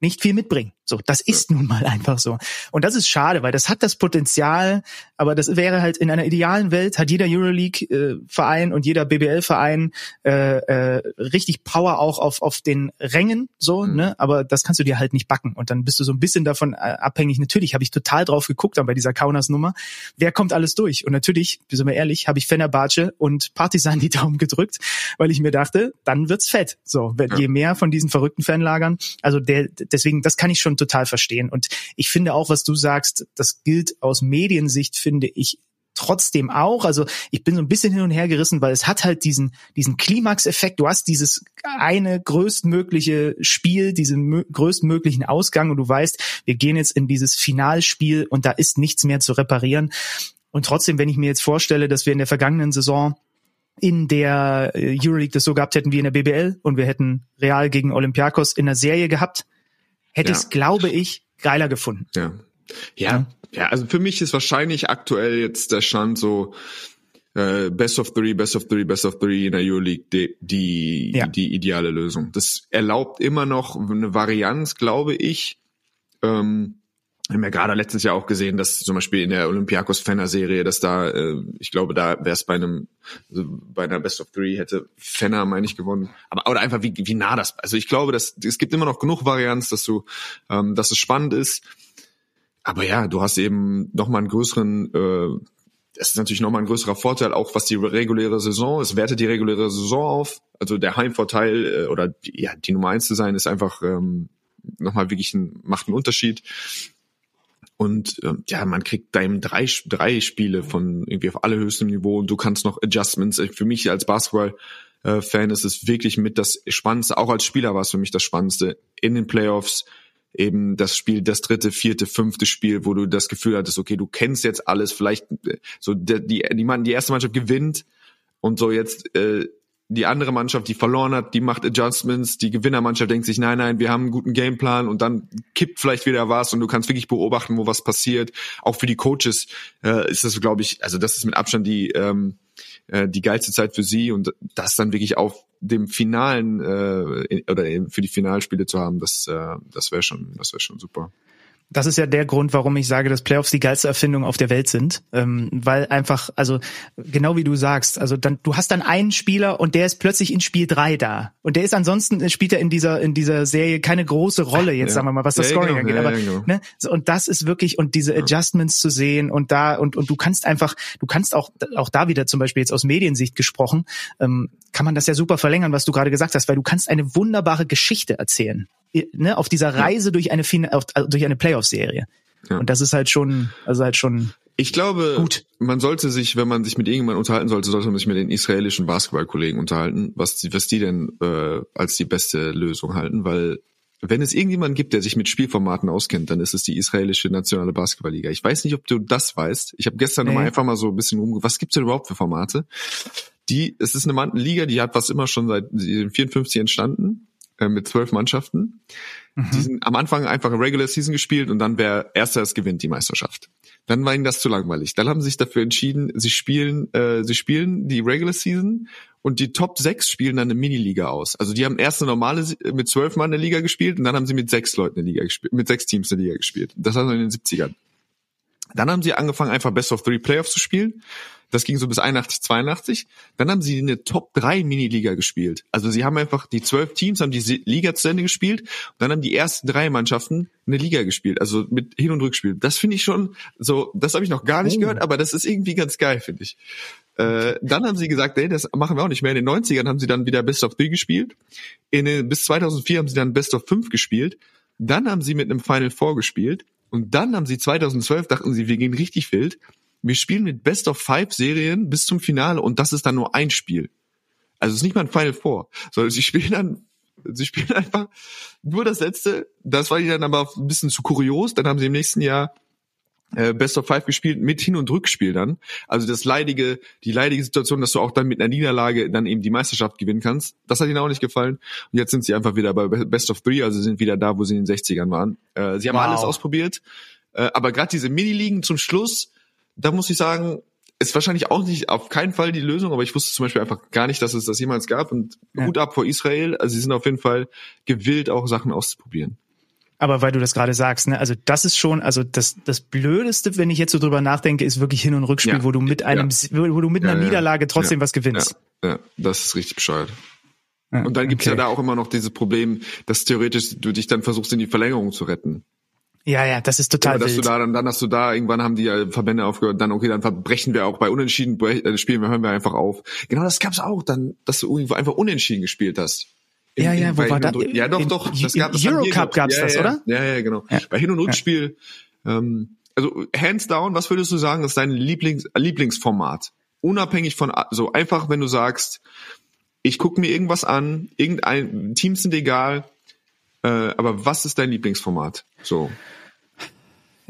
nicht viel mitbringen. So, das ist nun mal einfach so. Und das ist schade, weil das hat das Potenzial, aber das wäre halt in einer idealen Welt, hat jeder Euroleague-Verein äh, und jeder BBL-Verein äh, äh, richtig Power auch auf, auf den Rängen, so, mhm. ne? Aber das kannst du dir halt nicht backen. Und dann bist du so ein bisschen davon äh, abhängig. Natürlich habe ich total drauf geguckt dann bei dieser Kaunas-Nummer. Wer kommt alles durch? Und natürlich, sind wir ehrlich, habe ich Fenerbahce und Partisan die Daumen gedrückt, weil ich mir dachte, dann wird's fett. So, je mehr von diesen verrückten Fanlagern, also der, deswegen, das kann ich schon total verstehen. Und ich finde auch, was du sagst, das gilt aus Mediensicht, finde ich, trotzdem auch. Also ich bin so ein bisschen hin und her gerissen, weil es hat halt diesen, diesen Klimax-Effekt. Du hast dieses eine größtmögliche Spiel, diesen größtmöglichen Ausgang und du weißt, wir gehen jetzt in dieses Finalspiel und da ist nichts mehr zu reparieren. Und trotzdem, wenn ich mir jetzt vorstelle, dass wir in der vergangenen Saison in der äh, Euroleague das so gehabt hätten wie in der BBL und wir hätten Real gegen Olympiakos in der Serie gehabt, hätte ja. ich es, glaube ich, geiler gefunden. Ja. ja. Ja, also für mich ist wahrscheinlich aktuell jetzt der Stand so äh, Best of Three, Best of Three, Best of Three in der Euroleague die, die, ja. die ideale Lösung. Das erlaubt immer noch eine Varianz, glaube ich. Ähm, wir haben ja gerade letztes Jahr auch gesehen, dass zum Beispiel in der Olympiakos Fenner Serie, dass da, äh, ich glaube, da wäre es bei einem, also bei einer Best of Three hätte Fenner, meine ich, gewonnen. Aber oder einfach wie, wie nah das. Also ich glaube, dass es gibt immer noch genug Varianz, dass du, ähm, dass es spannend ist. Aber ja, du hast eben noch mal einen größeren, äh, das ist natürlich noch mal ein größerer Vorteil, auch was die reguläre Saison, es wertet die reguläre Saison auf. Also der Heimvorteil äh, oder ja, die Nummer eins zu sein, ist einfach ähm, nochmal wirklich ein, macht einen Unterschied. Und äh, ja, man kriegt eben drei, drei Spiele von irgendwie auf allerhöchstem Niveau und du kannst noch Adjustments. Äh, für mich als Basketball-Fan ist es wirklich mit das Spannendste, auch als Spieler war es für mich das Spannendste in den Playoffs eben das Spiel, das dritte, vierte, fünfte Spiel, wo du das Gefühl hattest, okay, du kennst jetzt alles, vielleicht äh, so die, die, die, die erste Mannschaft gewinnt und so jetzt äh, die andere Mannschaft, die verloren hat, die macht Adjustments, die Gewinnermannschaft denkt sich, nein, nein, wir haben einen guten Gameplan und dann kippt vielleicht wieder was und du kannst wirklich beobachten, wo was passiert. Auch für die Coaches äh, ist das, glaube ich, also das ist mit Abstand die ähm, äh, die geilste Zeit für sie und das dann wirklich auf dem finalen äh, oder für die Finalspiele zu haben, das äh, das wäre schon das wäre schon super. Das ist ja der Grund, warum ich sage, dass Playoffs die geilste Erfindung auf der Welt sind, ähm, weil einfach, also genau wie du sagst, also dann du hast dann einen Spieler und der ist plötzlich in Spiel drei da. Und der ist ansonsten spielt er in dieser in dieser Serie keine große Rolle jetzt ja. sagen wir mal, was das ja, Scoring genau, angeht, aber genau. ne, und das ist wirklich und diese Adjustments zu sehen und da und und du kannst einfach, du kannst auch auch da wieder zum Beispiel jetzt aus Mediensicht gesprochen, ähm, kann man das ja super verlängern, was du gerade gesagt hast, weil du kannst eine wunderbare Geschichte erzählen ne, auf dieser Reise ja. durch eine auf, also durch eine Playoff-Serie. Ja. Und das ist halt schon, also halt schon. Ich glaube, gut. man sollte sich, wenn man sich mit irgendjemandem unterhalten sollte, sollte man sich mit den israelischen Basketballkollegen unterhalten, was die, was die denn äh, als die beste Lösung halten, weil wenn es irgendjemanden gibt, der sich mit Spielformaten auskennt, dann ist es die israelische nationale Basketballliga. Ich weiß nicht, ob du das weißt. Ich habe gestern nee. mal einfach mal so ein bisschen rum. Was gibt's denn überhaupt für Formate? Die, es ist eine Liga, die hat was immer schon seit 54 entstanden äh, mit zwölf Mannschaften. Mhm. Die sind am Anfang einfach Regular Season gespielt und dann wer erster es gewinnt die Meisterschaft. Dann war ihnen das zu langweilig. Dann haben sie sich dafür entschieden, sie spielen, äh, sie spielen die Regular Season und die Top 6 spielen dann eine Miniliga aus. Also die haben erst eine normale mit zwölf Mann eine Liga gespielt und dann haben sie mit sechs Leuten eine Liga gespielt, mit sechs Teams eine Liga gespielt. Das war in den 70ern. Dann haben sie angefangen, einfach Best of Three Playoffs zu spielen. Das ging so bis 81, 82. Dann haben sie eine Top 3 Miniliga gespielt. Also sie haben einfach die zwölf Teams haben die Liga zu Ende gespielt und dann haben die ersten drei Mannschaften eine Liga gespielt, also mit Hin- und Rückspiel. Das finde ich schon so, das habe ich noch gar nicht oh. gehört, aber das ist irgendwie ganz geil, finde ich. Äh, dann haben sie gesagt, nee, das machen wir auch nicht mehr. In den 90ern haben sie dann wieder Best of Three gespielt. In bis 2004 haben sie dann Best of 5 gespielt. Dann haben sie mit einem Final Four gespielt. Und dann haben sie 2012, dachten sie, wir gehen richtig wild wir spielen mit Best of Five Serien bis zum Finale und das ist dann nur ein Spiel. Also es ist nicht mal ein Final Four, sondern sie spielen dann, sie spielen einfach nur das letzte. Das war ihnen dann aber ein bisschen zu kurios. Dann haben sie im nächsten Jahr äh, Best of Five gespielt mit Hin- und Rückspiel dann. Also das leidige, die leidige Situation, dass du auch dann mit einer Niederlage dann eben die Meisterschaft gewinnen kannst. Das hat ihnen auch nicht gefallen. Und jetzt sind sie einfach wieder bei Best of Three, also sind wieder da, wo sie in den 60ern waren. Äh, sie haben wow. alles ausprobiert. Äh, aber gerade diese Mini-Ligen zum Schluss, da muss ich sagen, ist wahrscheinlich auch nicht auf keinen Fall die Lösung, aber ich wusste zum Beispiel einfach gar nicht, dass es das jemals gab und ja. Hut ab vor Israel. Also sie sind auf jeden Fall gewillt, auch Sachen auszuprobieren. Aber weil du das gerade sagst, ne, also das ist schon, also das, das Blödeste, wenn ich jetzt so drüber nachdenke, ist wirklich Hin- und Rückspiel, ja. wo du mit einem, ja. wo du mit einer Niederlage trotzdem was gewinnst. Ja. das ist richtig bescheuert. und dann gibt's okay. ja da auch immer noch dieses Problem, dass theoretisch du dich dann versuchst, in die Verlängerung zu retten. Ja, ja, das ist total ja, dass wild. Du da, dann, dann hast du da, irgendwann haben die äh, Verbände aufgehört, dann okay, dann verbrechen wir auch bei Unentschieden äh, spielen wir, hören wir einfach auf. Genau, das gab's auch, dann, dass du irgendwo einfach Unentschieden gespielt hast. In, ja, ja, wo war das? Ja, doch, doch. Das gab, das Euro Cup gab's ja, das, ja, oder? Ja, ja, genau. Ja. Bei Hin- und Rückspiel, ähm, also hands down, was würdest du sagen, ist dein Lieblings, Lieblingsformat? Unabhängig von, so einfach, wenn du sagst, ich gucke mir irgendwas an, irgendein Teams sind egal, äh, aber was ist dein Lieblingsformat? So.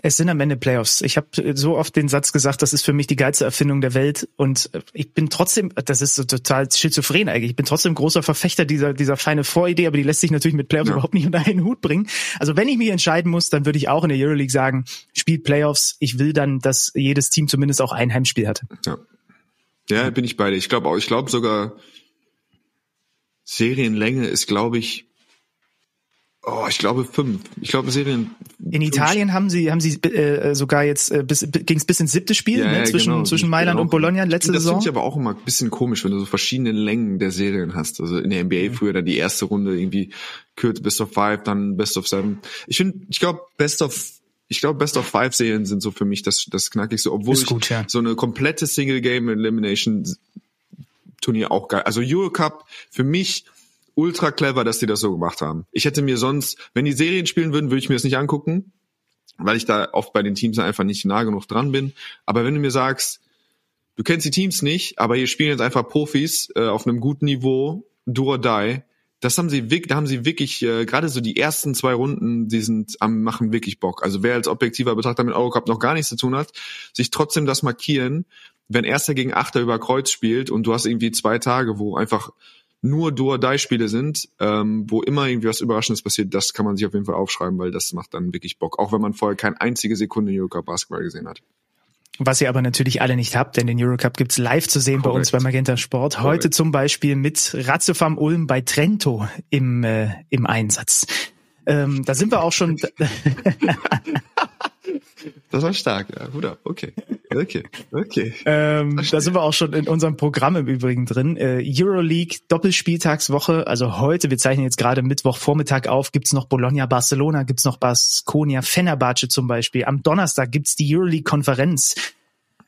Es sind am Ende Playoffs. Ich habe so oft den Satz gesagt, das ist für mich die geilste Erfindung der Welt. Und ich bin trotzdem, das ist so total schizophren eigentlich. Ich bin trotzdem großer Verfechter dieser, dieser feine Voridee, aber die lässt sich natürlich mit Playoffs ja. überhaupt nicht unter einen Hut bringen. Also wenn ich mich entscheiden muss, dann würde ich auch in der Euroleague sagen, spielt Playoffs. Ich will dann, dass jedes Team zumindest auch ein Heimspiel hat. Ja, ja bin ich beide. Ich glaube auch, ich glaube sogar, Serienlänge ist, glaube ich, Oh, ich glaube fünf. Ich glaube Serien. In Italien haben sie haben sie äh, sogar jetzt äh, bis ging es bis ins siebte Spiel ja, ne, ja, zwischen genau. zwischen Mailand genau. und Bologna letzte das Saison. Das finde ich aber auch immer ein bisschen komisch, wenn du so verschiedene Längen der Serien hast. Also in der NBA mhm. früher dann die erste Runde irgendwie kürzt Best of Five, dann Best of Seven. Ich finde, ich glaube Best of ich glaube, Best of Five Serien sind so für mich das, das knackigste, obwohl gut, ich ja. so eine komplette Single Game Elimination Turnier auch geil. Also Eurocup für mich ultra clever, dass die das so gemacht haben. Ich hätte mir sonst, wenn die Serien spielen würden, würde ich mir das nicht angucken, weil ich da oft bei den Teams einfach nicht nah genug dran bin. Aber wenn du mir sagst, du kennst die Teams nicht, aber hier spielen jetzt einfach Profis äh, auf einem guten Niveau, do or die, das haben sie wirklich, da haben sie wirklich, äh, gerade so die ersten zwei Runden, die sind am machen wirklich Bock. Also wer als objektiver Betrachter mit Eurocup noch gar nichts zu tun hat, sich trotzdem das markieren, wenn Erster gegen Achter über Kreuz spielt und du hast irgendwie zwei Tage, wo einfach nur Do-or-Die-Spiele sind, ähm, wo immer irgendwie was Überraschendes passiert, das kann man sich auf jeden Fall aufschreiben, weil das macht dann wirklich Bock. Auch wenn man vorher keine einzige Sekunde Eurocup Basketball gesehen hat. Was ihr aber natürlich alle nicht habt, denn den Eurocup gibt's live zu sehen Korrekt. bei uns bei Magenta Sport. Heute Korrekt. zum Beispiel mit Ratzefam Ulm bei Trento im, äh, im Einsatz. Ähm, da sind wir auch schon. das war stark, ja. Hut ab. Okay. Okay. Okay. Ähm, da sind wir auch schon in unserem Programm im Übrigen drin. Äh, Euroleague Doppelspieltagswoche. Also heute, wir zeichnen jetzt gerade Mittwochvormittag auf, gibt's noch Bologna Barcelona, gibt's noch Baskonia Fenerbahce zum Beispiel. Am Donnerstag gibt's die Euroleague Konferenz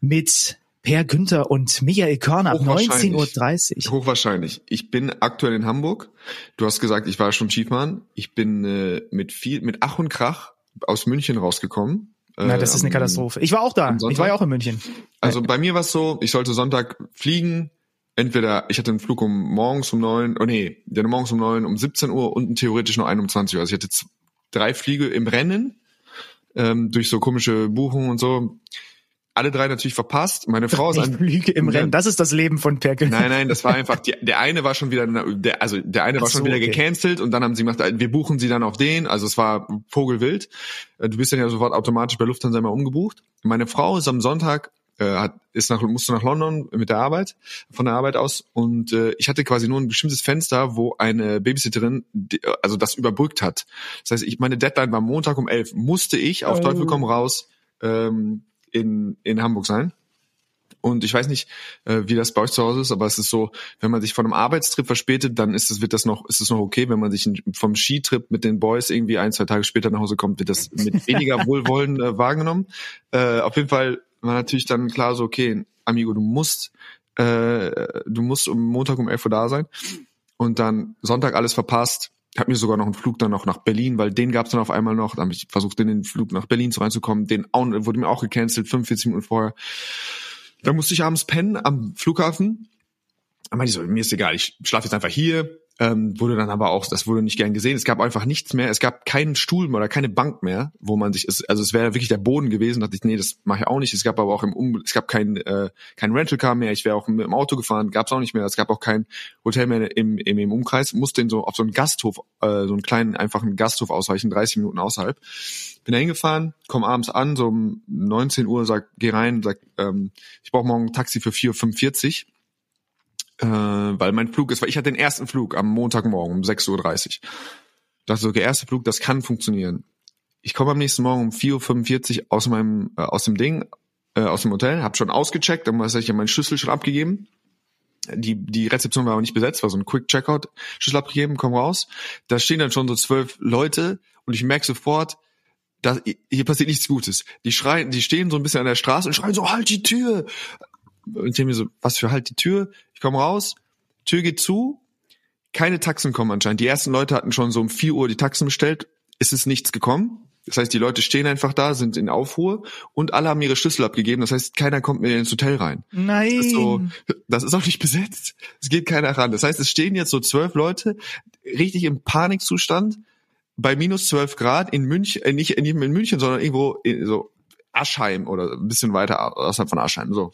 mit Per Günther und Michael Körner ab 19.30 Uhr. Hochwahrscheinlich. Ich bin aktuell in Hamburg. Du hast gesagt, ich war schon Schiefmann. Ich bin äh, mit viel, mit Ach und Krach aus München rausgekommen. Na, das äh, ist eine Katastrophe. Ich war auch da. Ich war ja auch in München. Also bei mir war es so, ich sollte Sonntag fliegen. Entweder, ich hatte einen Flug um morgens um neun, oh nee, der morgens um neun, um 17 Uhr und theoretisch nur einen um 20 Uhr. Also ich hatte drei Fliege im Rennen ähm, durch so komische Buchungen und so alle drei natürlich verpasst. Meine Frau ist ein Lüge im Rennen. Das ist das Leben von Perkel. Nein, nein, das war einfach die, der eine war schon wieder der also der eine Ach war schon so, wieder okay. gecancelt und dann haben sie gemacht, wir buchen sie dann auf den, also es war Vogelwild. Äh, du bist dann ja sofort automatisch bei Lufthansa immer umgebucht. Meine Frau ist am Sonntag äh, hat, ist nach, musste nach London mit der Arbeit, von der Arbeit aus. Und äh, ich hatte quasi nur ein bestimmtes Fenster, wo eine Babysitterin, die, also das überbrückt hat. Das heißt, ich meine Deadline war Montag um elf. Musste ich auf oh. Teufel komm raus ähm, in, in Hamburg sein. Und ich weiß nicht, äh, wie das bei euch zu Hause ist, aber es ist so, wenn man sich von einem Arbeitstrip verspätet, dann ist es, wird das noch, ist es noch okay. Wenn man sich vom Skitrip mit den Boys irgendwie ein, zwei Tage später nach Hause kommt, wird das mit weniger Wohlwollen äh, wahrgenommen. Äh, auf jeden Fall war natürlich dann klar so, okay, Amigo, du musst, äh, du musst um Montag um 11 Uhr da sein. Und dann Sonntag alles verpasst, habe mir sogar noch einen Flug dann noch nach Berlin, weil den gab es dann auf einmal noch. Da habe ich versucht, in den Flug nach Berlin zu reinzukommen. Den auch, wurde mir auch gecancelt, 45 Minuten vorher. Da musste ich abends pennen am Flughafen. Da meinte ich so, mir ist egal, ich schlafe jetzt einfach hier ähm, wurde dann aber auch, das wurde nicht gern gesehen. Es gab einfach nichts mehr. Es gab keinen Stuhl mehr oder keine Bank mehr, wo man sich, also es wäre wirklich der Boden gewesen. Da dachte ich, nee, das mache ich auch nicht. Es gab aber auch im, um es gab kein äh, kein Rentalcar mehr. Ich wäre auch mit dem Auto gefahren, gab es auch nicht mehr. Es gab auch kein Hotel mehr im, im, im Umkreis. Musste in so auf so einen Gasthof, äh, so einen kleinen einfachen Gasthof ausweichen, 30 Minuten außerhalb. Bin da hingefahren, komm abends an, so um 19 Uhr, sag, geh rein, sag, ähm, ich brauche morgen ein Taxi für 4,45 äh, weil mein Flug ist, weil ich hatte den ersten Flug am Montagmorgen um 6.30 Uhr. Dachte so, okay, erster Flug, das kann funktionieren. Ich komme am nächsten Morgen um 4.45 Uhr aus meinem, äh, aus dem Ding, äh, aus dem Hotel, habe schon ausgecheckt, dann habe ich ja meinen Schlüssel schon abgegeben. Die, die Rezeption war aber nicht besetzt, war so ein Quick Checkout, Schlüssel abgegeben, komm raus. Da stehen dann schon so zwölf Leute und ich merke sofort, da, hier passiert nichts Gutes. Die schreien, die stehen so ein bisschen an der Straße und schreien so, halt die Tür, und ich denke mir so, was für halt die Tür? Ich komme raus, Tür geht zu, keine Taxen kommen anscheinend. Die ersten Leute hatten schon so um vier Uhr die Taxen bestellt, es ist nichts gekommen. Das heißt, die Leute stehen einfach da, sind in Aufruhr und alle haben ihre Schlüssel abgegeben. Das heißt, keiner kommt mehr ins Hotel rein. Nein. Das ist, so, das ist auch nicht besetzt. Es geht keiner ran. Das heißt, es stehen jetzt so zwölf Leute richtig im Panikzustand bei minus zwölf Grad in München, äh, nicht, nicht in München, sondern irgendwo in, so Aschheim oder ein bisschen weiter außerhalb von Aschheim. So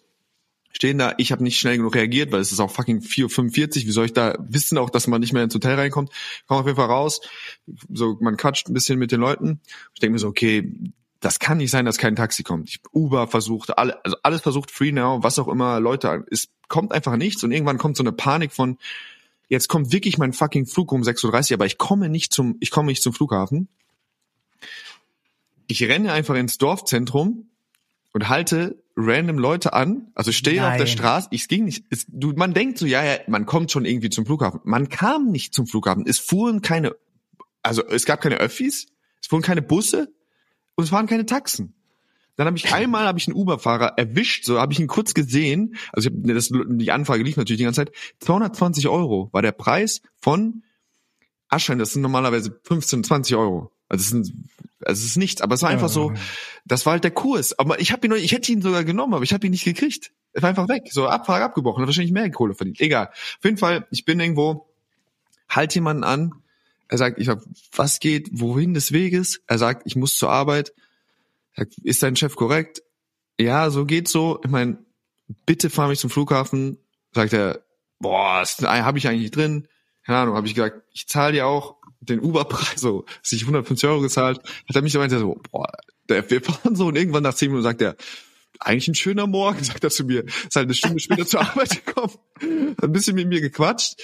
stehen da, ich habe nicht schnell genug reagiert, weil es ist auch fucking 4.45 wie soll ich da wissen auch, dass man nicht mehr ins Hotel reinkommt, komm auf jeden Fall raus, so man quatscht ein bisschen mit den Leuten, ich denke mir so, okay, das kann nicht sein, dass kein Taxi kommt. Ich, Uber versucht, alle, also alles versucht, Free Now, was auch immer, Leute, es kommt einfach nichts. Und irgendwann kommt so eine Panik von, jetzt kommt wirklich mein fucking Flug um 6.30 Uhr, aber ich komme nicht zum, ich komme nicht zum Flughafen. Ich renne einfach ins Dorfzentrum und halte random Leute an, also stehe auf der Straße, ich ging nicht, es, du, man denkt so, ja, ja, man kommt schon irgendwie zum Flughafen. Man kam nicht zum Flughafen. Es fuhren keine, also es gab keine Öffis, es fuhren keine Busse und es waren keine Taxen. Dann habe ich einmal habe ich einen Uber-Fahrer erwischt, so habe ich ihn kurz gesehen. Also ich hab, das, die Anfrage lief natürlich die ganze Zeit. 220 Euro war der Preis von Aschein. Das sind normalerweise 15, 20 Euro. Also es, sind, also es ist nichts, aber es war einfach so, das war halt der Kurs. Aber ich habe ihn, ich hätte ihn sogar genommen, aber ich habe ihn nicht gekriegt. Er war einfach weg, so Abfrage abgebrochen, hat wahrscheinlich mehr Kohle verdient. Egal. Auf jeden Fall, ich bin irgendwo, halt jemanden an. Er sagt, ich sag, was geht, wohin des Weges? Er sagt, ich muss zur Arbeit. Er sagt, ist dein Chef korrekt? Ja, so geht's so. Ich meine, bitte fahr mich zum Flughafen. Sagt er, boah, habe ich eigentlich drin. Keine Ahnung, habe ich gesagt, ich zahle dir auch den Uber-Preis, so, sich 150 Euro gezahlt, hat er mich gemeint, so, boah, der, wir fahren so und irgendwann nach 10 Minuten sagt er, eigentlich ein schöner Morgen, sagt er zu mir. Ist halt eine Stunde später zur Arbeit gekommen, hat ein bisschen mit mir gequatscht,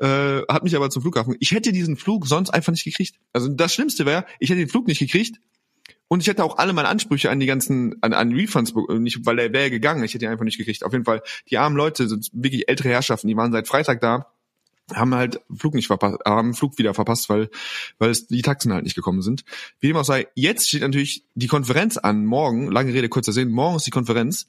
äh, hat mich aber zum Flughafen. Ich hätte diesen Flug sonst einfach nicht gekriegt. Also das Schlimmste wäre, ich hätte den Flug nicht gekriegt und ich hätte auch alle meine Ansprüche an die ganzen, an, an Refunds, nicht, weil er wäre gegangen, ich hätte ihn einfach nicht gekriegt. Auf jeden Fall, die armen Leute sind wirklich ältere Herrschaften, die waren seit Freitag da haben halt Flug nicht verpasst, haben Flug wieder verpasst, weil weil es die Taxen halt nicht gekommen sind. Wie dem auch sei, jetzt steht natürlich die Konferenz an, morgen, lange Rede, kurzer Sinn, morgen ist die Konferenz.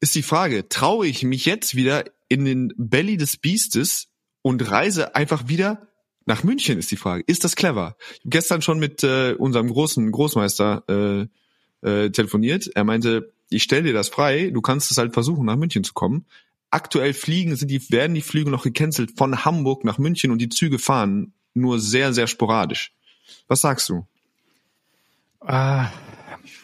Ist die Frage, traue ich mich jetzt wieder in den Belly des Biestes und reise einfach wieder nach München, ist die Frage. Ist das clever? Ich habe gestern schon mit äh, unserem großen Großmeister äh, äh, telefoniert. Er meinte, ich stell dir das frei, du kannst es halt versuchen, nach München zu kommen aktuell fliegen, sind die, werden die Flüge noch gecancelt von Hamburg nach München und die Züge fahren nur sehr, sehr sporadisch. Was sagst du? Ah,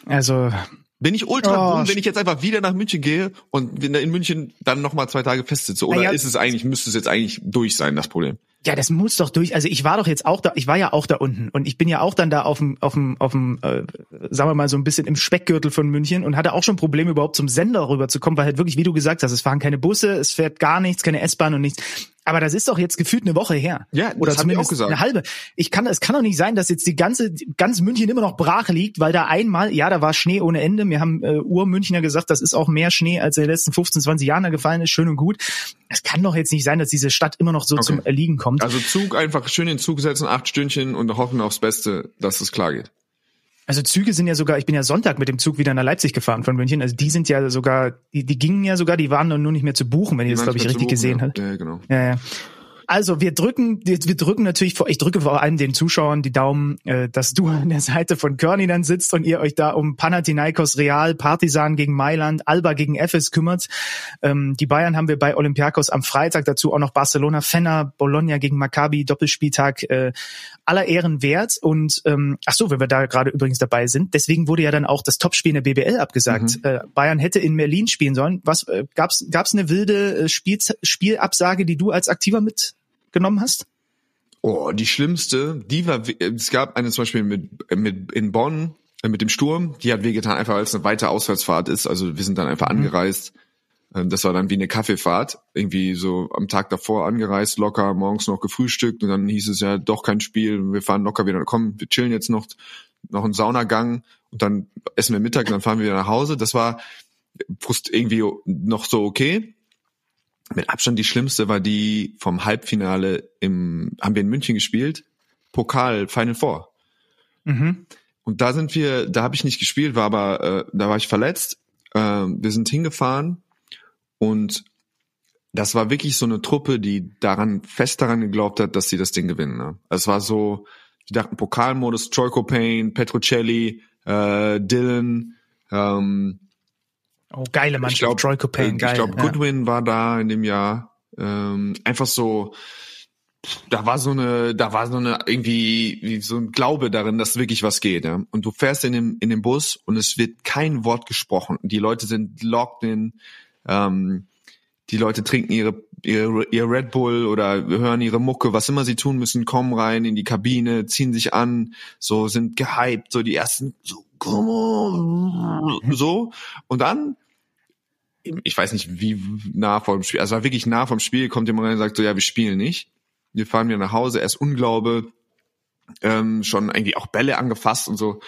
also bin ich ultra oh, dumm, wenn ich jetzt einfach wieder nach München gehe und in München dann nochmal zwei Tage festsitze? Oder ja, ist es eigentlich, müsste es jetzt eigentlich durch sein, das Problem? Ja, das muss doch durch. Also ich war doch jetzt auch da, ich war ja auch da unten und ich bin ja auch dann da auf dem, auf dem, auf dem, äh, sagen wir mal so ein bisschen im Speckgürtel von München und hatte auch schon Probleme überhaupt zum Sender rüberzukommen, weil halt wirklich, wie du gesagt hast, es fahren keine Busse, es fährt gar nichts, keine S-Bahn und nichts. Aber das ist doch jetzt gefühlt eine Woche her. Ja, oder zumindest eine halbe. Ich kann, es kann doch nicht sein, dass jetzt die ganze, ganz München immer noch brach liegt, weil da einmal, ja, da war Schnee ohne Ende. Wir haben äh, Ur-Münchner gesagt, das ist auch mehr Schnee, als in den letzten 15, 20 Jahren da gefallen ist. Schön und gut. Es kann doch jetzt nicht sein, dass diese Stadt immer noch so okay. zum Erliegen kommt. Also Zug einfach schön in den Zug setzen, acht Stündchen und hoffen aufs Beste, dass es klar geht. Also Züge sind ja sogar, ich bin ja Sonntag mit dem Zug wieder nach Leipzig gefahren von München. Also die sind ja sogar, die, die gingen ja sogar, die waren nur nicht mehr zu buchen, wenn ihr das, glaube ich, richtig buchen, gesehen ja. habt. Ja, genau. Ja, ja. Also wir drücken, wir, wir drücken natürlich vor, ich drücke vor allem den Zuschauern die Daumen, äh, dass du an der Seite von Körny dann sitzt und ihr euch da um Panathinaikos Real, Partisan gegen Mailand, Alba gegen Efes kümmert. Ähm, die Bayern haben wir bei Olympiakos am Freitag, dazu auch noch Barcelona, Fenner, Bologna gegen Maccabi, Doppelspieltag, äh, aller Ehren wert. Und ähm, ach so, wenn wir da gerade übrigens dabei sind, deswegen wurde ja dann auch das Topspiel in der BBL abgesagt. Mhm. Äh, Bayern hätte in Berlin spielen sollen. Was äh, gab's gab's eine wilde äh, Spiel, Spielabsage, die du als Aktiver mit genommen hast? Oh, die schlimmste, die war, es gab eine zum Beispiel mit, mit in Bonn, äh, mit dem Sturm, die hat wehgetan, einfach weil es eine weite Auswärtsfahrt ist. Also wir sind dann einfach mhm. angereist. Ähm, das war dann wie eine Kaffeefahrt, irgendwie so am Tag davor angereist, locker, morgens noch gefrühstückt und dann hieß es ja doch kein Spiel, wir fahren locker wieder, komm, wir chillen jetzt noch, noch einen Saunagang und dann essen wir Mittag und dann fahren wir wieder nach Hause. Das war irgendwie noch so okay mit Abstand die schlimmste war die vom Halbfinale im, haben wir in München gespielt, Pokal Final Four. Mhm. Und da sind wir, da habe ich nicht gespielt, war aber, äh, da war ich verletzt. Äh, wir sind hingefahren und das war wirklich so eine Truppe, die daran fest daran geglaubt hat, dass sie das Ding gewinnen. Ne? Es war so, die dachten Pokalmodus, Troy Copain, Petrocelli, äh, Dylan, ähm, Oh, geile Mannschaft. Ich glaube, Troy Copain, geil. Ich glaube, Goodwin ja. war da in dem Jahr. Ähm, einfach so, da war so eine, da war so eine irgendwie so ein Glaube darin, dass wirklich was geht. Ja? Und du fährst in dem in dem Bus und es wird kein Wort gesprochen. Die Leute sind locked in. Ähm, die Leute trinken ihre, ihre ihr Red Bull oder hören ihre Mucke, was immer sie tun müssen, kommen rein in die Kabine, ziehen sich an, so sind gehypt, so die ersten so come on, so und dann ich weiß nicht, wie nah vor dem Spiel, also wirklich nah vom Spiel, kommt jemand rein und sagt so, ja, wir spielen nicht. Wir fahren wieder nach Hause, erst Unglaube, ähm, schon irgendwie auch Bälle angefasst und so.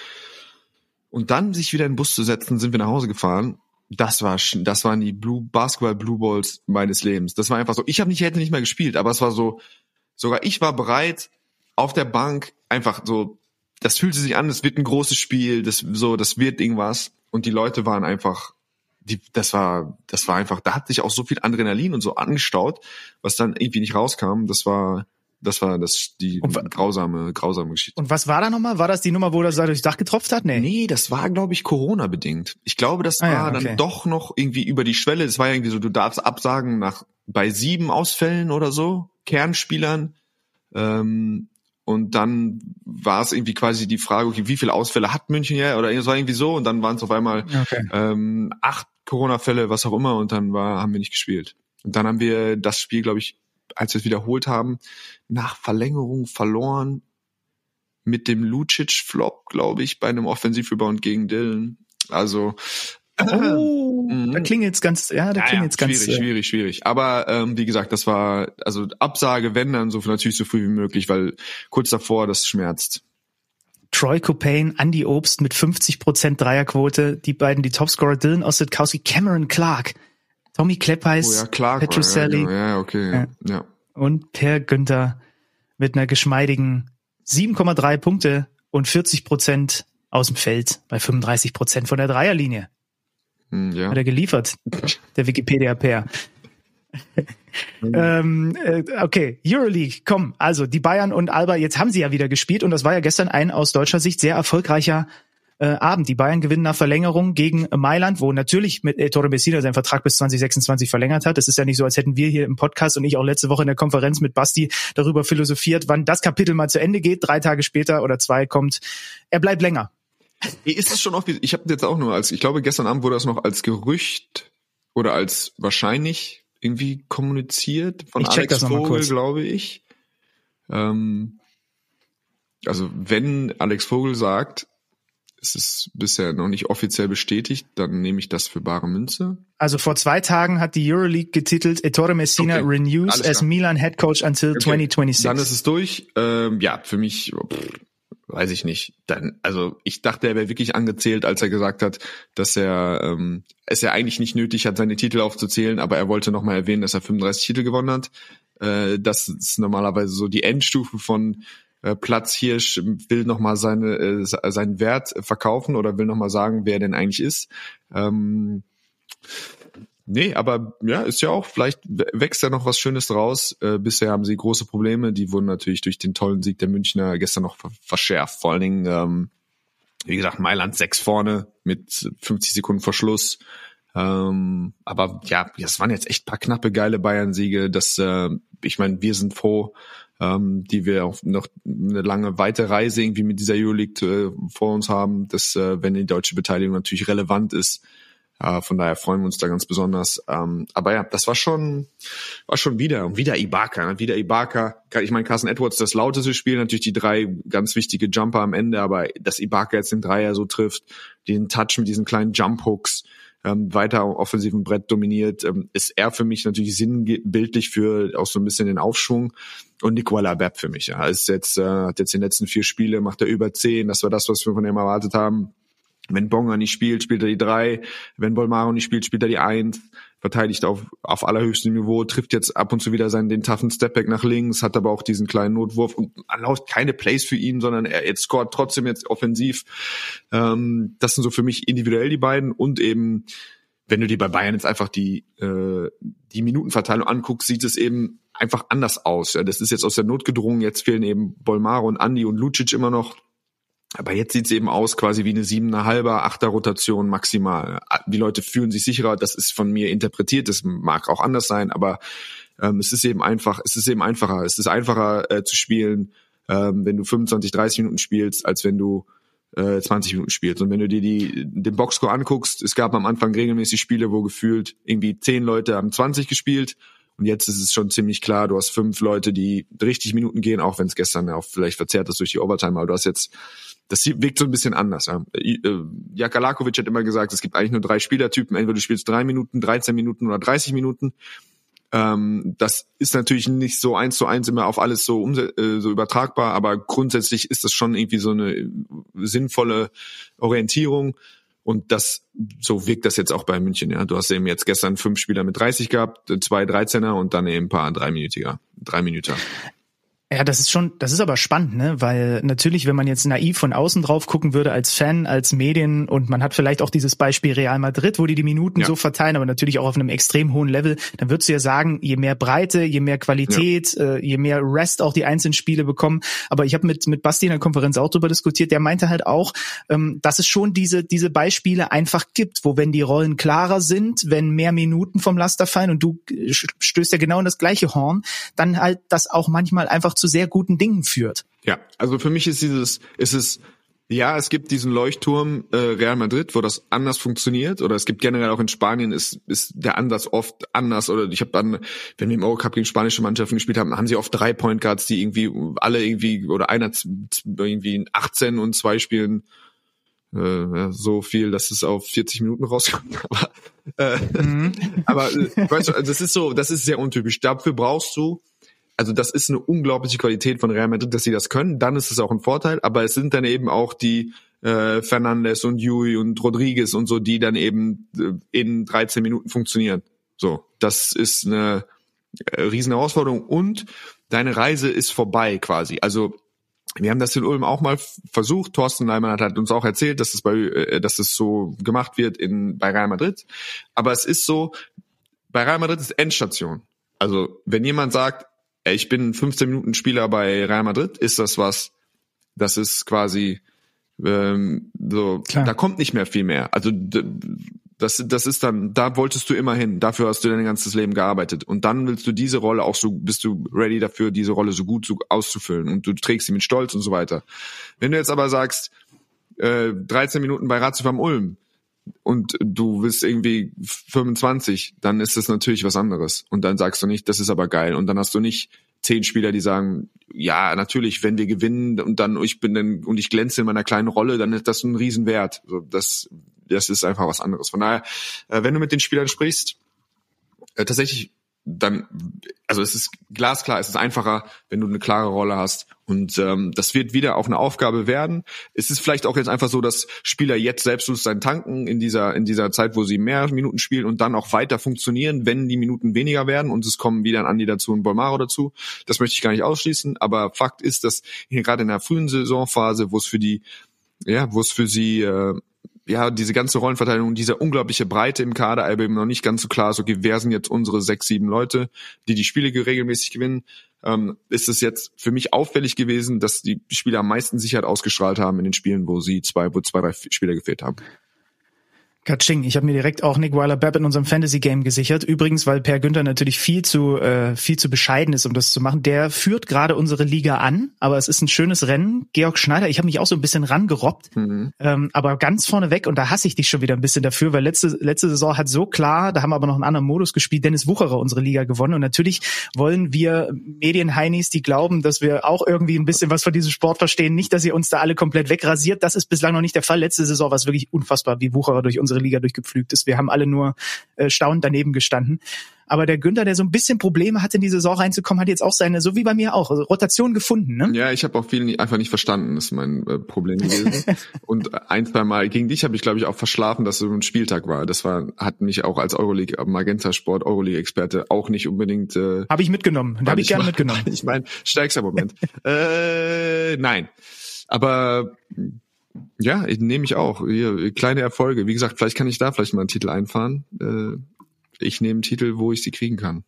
Und dann sich wieder in den Bus zu setzen, sind wir nach Hause gefahren. Das war, das waren die Blue Basketball Blue Balls meines Lebens. Das war einfach so. Ich habe nicht, hätte nicht mehr gespielt, aber es war so. Sogar ich war bereit, auf der Bank einfach so. Das fühlte sich an, es wird ein großes Spiel, das so, das wird irgendwas. Und die Leute waren einfach die, das war, das war einfach, da hat sich auch so viel Adrenalin und so angestaut, was dann irgendwie nicht rauskam. Das war, das war das die und, grausame, grausame Geschichte. Und was war da nochmal? War das die Nummer, wo das da durchs Dach getropft hat? Nee. Nee, das war, glaube ich, Corona bedingt. Ich glaube, das ah, war ja, okay. dann doch noch irgendwie über die Schwelle. Das war irgendwie so, du darfst absagen nach bei sieben Ausfällen oder so, Kernspielern. Ähm, und dann war es irgendwie quasi die Frage, okay, wie viele Ausfälle hat München ja? Oder es war irgendwie so und dann waren es auf einmal okay. ähm, acht Corona-Fälle, was auch immer, und dann war, haben wir nicht gespielt. Und dann haben wir das Spiel, glaube ich, als wir es wiederholt haben, nach Verlängerung verloren mit dem Lucic-Flop, glaube ich, bei einem Offensivrebound gegen Dylan. Also Oh, da klingelt's ganz, ja, da Ja, ja, klingelt's ganz. schwierig, äh, schwierig, schwierig. Aber ähm, wie gesagt, das war also Absage, wenn dann so natürlich so früh wie möglich, weil kurz davor das schmerzt. Troy Copain, Andy Obst mit 50% Dreierquote, die beiden die Topscorer, Dylan Ostetkowski, Cameron Clark, Tommy Oh Kleppeis, ja, klar. Petruselli Ja, genau. ja, okay. Ja. ja. und Per Günther mit einer geschmeidigen 7,3 Punkte und 40% aus dem Feld bei 35% von der Dreierlinie. Hm, ja. Hat er geliefert, der Wikipedia-Pair. ähm, äh, okay, Euroleague, komm, also die Bayern und Alba, jetzt haben sie ja wieder gespielt und das war ja gestern ein aus deutscher Sicht sehr erfolgreicher äh, Abend. Die Bayern gewinnen nach Verlängerung gegen Mailand, wo natürlich mit Ettore Messina seinen Vertrag bis 2026 verlängert hat. Es ist ja nicht so, als hätten wir hier im Podcast und ich auch letzte Woche in der Konferenz mit Basti darüber philosophiert, wann das Kapitel mal zu Ende geht. Drei Tage später oder zwei kommt, er bleibt länger. Ist das schon auch, ich habe jetzt auch nur als, ich glaube gestern Abend wurde das noch als Gerücht oder als wahrscheinlich irgendwie kommuniziert von Ich check Alex das noch mal Vogel, kurz. glaube ich. Ähm, also wenn Alex Vogel sagt, es ist bisher noch nicht offiziell bestätigt, dann nehme ich das für bare Münze. Also vor zwei Tagen hat die Euroleague getitelt, Ettore Messina Okay, renews as. Milan Head Coach until Okay, 2026. Dann ist es durch. Ähm, ja, für mich, pff, weiß ich nicht. Dann, also ich dachte, er wäre wirklich angezählt, als er gesagt hat, dass er ähm, es ja eigentlich nicht nötig hat, seine Titel aufzuzählen, aber er wollte nochmal erwähnen, dass er 35 Titel gewonnen hat. Äh, das ist normalerweise so die Endstufe von äh, Platzhirsch will nochmal seine äh, se- seinen Wert verkaufen oder will nochmal sagen, wer er denn eigentlich ist. Ähm, Nee, aber ja, ist ja auch, vielleicht wächst da noch was Schönes draus. Äh, bisher haben sie große Probleme, die wurden natürlich durch den tollen Sieg der Münchner gestern noch ver- verschärft. Vor allen Dingen, ähm, wie gesagt, Mailand 6 vorne mit 50 Sekunden Verschluss. Ähm, aber ja, das waren jetzt echt paar knappe, geile Bayern-Siege. Das, äh, ich meine, wir sind froh, ähm, die wir auch noch eine lange weite Reise irgendwie mit dieser Euroleague äh, vor uns haben, dass äh, wenn die deutsche Beteiligung natürlich relevant ist, äh, von daher freuen wir uns da ganz besonders. Ähm, aber ja, das war schon, war schon wieder und wieder Ibaka, ne? wieder Ibaka. Ich meine, Carson Edwards das lauteste Spiel, natürlich die drei ganz wichtige Jumper am Ende, aber dass Ibaka jetzt den Dreier so trifft, den Touch mit diesen kleinen Jump Hooks, ähm, weiter offensiven Brett dominiert, ähm, ist er für mich natürlich sinnbildlich für auch so ein bisschen den Aufschwung. Und Nicola Bepp für mich, ja, ist jetzt, äh, hat jetzt in den letzten vier Spiele, macht er über zehn, das war das, was wir von ihm erwartet haben. Wenn Bonga nicht spielt, spielt er die drei. Wenn Bolmaro nicht spielt, spielt er die eins. Verteidigt auf, auf allerhöchstem Niveau, trifft jetzt ab und zu wieder seinen, den toughen Stepback nach links, hat aber auch diesen kleinen Notwurf und erlaubt keine Plays für ihn, sondern er jetzt scoret trotzdem jetzt offensiv. Ähm, das sind so für mich individuell die beiden und eben, wenn du dir bei Bayern jetzt einfach die, äh, die Minutenverteilung anguckst, sieht es eben einfach anders aus. Ja, das ist jetzt aus der Not gedrungen. Jetzt fehlen eben Bolmaro und Andi und Lucic immer noch. Aber jetzt sieht's eben aus quasi wie eine siebener halber, achter Rotation maximal. Die Leute fühlen sich sicherer. Das ist von mir interpretiert. Das mag auch anders sein, aber ähm, es ist eben einfach. Es ist eben einfacher. Es ist einfacher äh, zu spielen, ähm, wenn du 25, 30 Minuten spielst, als wenn du äh, 20 Minuten spielst. Und wenn du dir die, den Boxscore anguckst, es gab am Anfang regelmäßig Spiele, wo gefühlt irgendwie zehn Leute haben 20 gespielt. Und jetzt ist es schon ziemlich klar, du hast fünf Leute, die richtig Minuten gehen, auch wenn es gestern auch vielleicht verzerrt ist durch die Overtime, aber du hast jetzt, das wirkt so ein bisschen anders. Ja. Äh, Jaka Lakovic hat immer gesagt, es gibt eigentlich nur drei Spielertypen, entweder du spielst drei Minuten, 13 Minuten oder 30 Minuten. Ähm, das ist natürlich nicht so eins zu eins immer auf alles so, äh, so übertragbar, aber grundsätzlich ist das schon irgendwie so eine sinnvolle Orientierung. Und das, so wirkt das jetzt auch bei München, ja. Du hast eben jetzt gestern fünf Spieler mit 30 gehabt, zwei 13er und dann eben ein paar dreiminütiger, drei Minuten. Ja, das ist schon, das ist aber spannend, ne? Weil natürlich, wenn man jetzt naiv von außen drauf gucken würde als Fan, als Medien und man hat vielleicht auch dieses Beispiel Real Madrid, wo die die Minuten Ja. so verteilen, aber natürlich auch auf einem extrem hohen Level, dann würdest du ja sagen, je mehr Breite, je mehr Qualität, äh, je mehr Rest auch die einzelnen Spiele bekommen. Aber ich habe mit mit Basti in der Konferenz auch drüber diskutiert. Der meinte halt auch, ähm, dass es schon diese diese Beispiele einfach gibt, wo wenn die Rollen klarer sind, wenn mehr Minuten vom Laster fallen und du äh, stößt ja genau in das gleiche Horn, dann halt das auch manchmal einfach zu sehr guten Dingen führt. Ja, also für mich ist dieses, ist es, ja, es gibt diesen Leuchtturm äh, Real Madrid, wo das anders funktioniert, oder es gibt generell auch in Spanien ist ist der Ansatz oft anders. Oder ich habe dann, wenn wir im Eurocup gegen spanische Mannschaften gespielt haben, haben sie oft drei Point Guards, die irgendwie alle irgendwie oder einer irgendwie 18 und zwei spielen äh, so viel, dass es auf 40 Minuten rauskommt. Aber, äh, mhm. aber äh, weißt du, das ist so, das ist sehr untypisch. Dafür brauchst du also das ist eine unglaubliche Qualität von Real Madrid, dass sie das können. Dann ist es auch ein Vorteil. Aber es sind dann eben auch die äh, Fernandes und Yui und Rodriguez und so, die dann eben äh, in 13 Minuten funktionieren. So, das ist eine äh, riesen Herausforderung und deine Reise ist vorbei quasi. Also wir haben das in Ulm auch mal versucht. Thorsten Leimann hat, uns auch erzählt, dass es bei, äh, dass es so gemacht wird in bei Real Madrid. Aber es ist so, bei Real Madrid ist Endstation. Also wenn jemand sagt, ich bin 15 Minuten Spieler bei Real Madrid, ist das was, das ist quasi ähm, so, Klar. da kommt nicht mehr viel mehr. Also das, das ist dann, da wolltest du immer hin. Dafür hast du dein ganzes Leben gearbeitet. Und dann willst du diese Rolle auch so, bist du ready dafür, diese Rolle so gut so auszufüllen. Und du trägst sie mit Stolz und so weiter. Wenn du jetzt aber sagst, äh, 13 Minuten bei Ratio am Ulm und du bist irgendwie 25, dann ist das natürlich was anderes. Und dann sagst du nicht, das ist aber geil. Und dann hast du nicht zehn Spieler, die sagen, ja, natürlich, wenn wir gewinnen und dann ich bin dann und ich glänze in meiner kleinen Rolle, dann ist das ein Riesenwert. Also das, das ist einfach was anderes. Von daher, äh, wenn du mit den Spielern sprichst, äh, tatsächlich dann, also es ist glasklar, es ist einfacher, wenn du eine klare Rolle hast. Und ähm, das wird wieder auch eine Aufgabe werden. Es ist vielleicht auch jetzt einfach so, dass Spieler jetzt Selbstbewusstsein tanken in dieser in dieser Zeit, wo sie mehr Minuten spielen und dann auch weiter funktionieren, wenn die Minuten weniger werden und es kommen wieder ein Andi dazu und Bolmaro dazu. Das möchte ich gar nicht ausschließen. Aber Fakt ist, dass hier gerade in der frühen Saisonphase, wo es für die ja, wo es für sie äh, ja, diese ganze Rollenverteilung, diese unglaubliche Breite im Kader, aber eben noch nicht ganz so klar, so, okay, wer sind jetzt unsere sechs, sieben Leute, die die Spiele regelmäßig gewinnen, ähm, ist es jetzt für mich auffällig gewesen, dass die Spieler am meisten Sicherheit ausgestrahlt haben in den Spielen, wo sie zwei, wo zwei, drei Spieler gefehlt haben. Katsching. Ich habe mir direkt auch Nick Weiler-Bepp in unserem Fantasy-Game gesichert. Übrigens, weil Per Günther natürlich viel zu äh, viel zu bescheiden ist, um das zu machen. Der führt gerade unsere Liga an, aber es ist ein schönes Rennen. Georg Schneider, ich habe mich auch so ein bisschen rangerobbt, mhm. ähm, aber ganz vorne weg und da hasse ich dich schon wieder ein bisschen dafür, weil letzte letzte Saison hat so klar, da haben wir aber noch einen anderen Modus gespielt. Dennis Wucherer unsere Liga gewonnen und natürlich wollen wir Medienheinis, die glauben, dass wir auch irgendwie ein bisschen was von diesem Sport verstehen, nicht, dass ihr uns da alle komplett wegrasiert. Das ist bislang noch nicht der Fall. Letzte Saison war es wirklich unfassbar, wie Wucherer durch unsere unsere Liga durchgepflügt ist. Wir haben alle nur äh, staunend daneben gestanden. Aber der Günther, der so ein bisschen Probleme hatte, in die Saison reinzukommen, hat jetzt auch seine, so wie bei mir auch, also Rotation gefunden. Ne? Ja, ich habe auch viel einfach nicht verstanden, ist mein äh, Problem gewesen. Und ein, zwei Mal gegen dich habe ich, glaube ich, auch verschlafen, dass es so ein Spieltag war. Das war, hat mich auch als Euroleague, äh, Magenta Sport, Euroleague-Experte auch nicht unbedingt. Äh, habe ich mitgenommen. Habe ich gerne mitgenommen. Ich meine, stärkster Moment. äh, nein. Aber ja, nehme ich auch. Hier, kleine Erfolge. Wie gesagt, vielleicht kann ich da vielleicht mal einen Titel einfahren. Äh, ich nehme einen Titel, wo ich sie kriegen kann.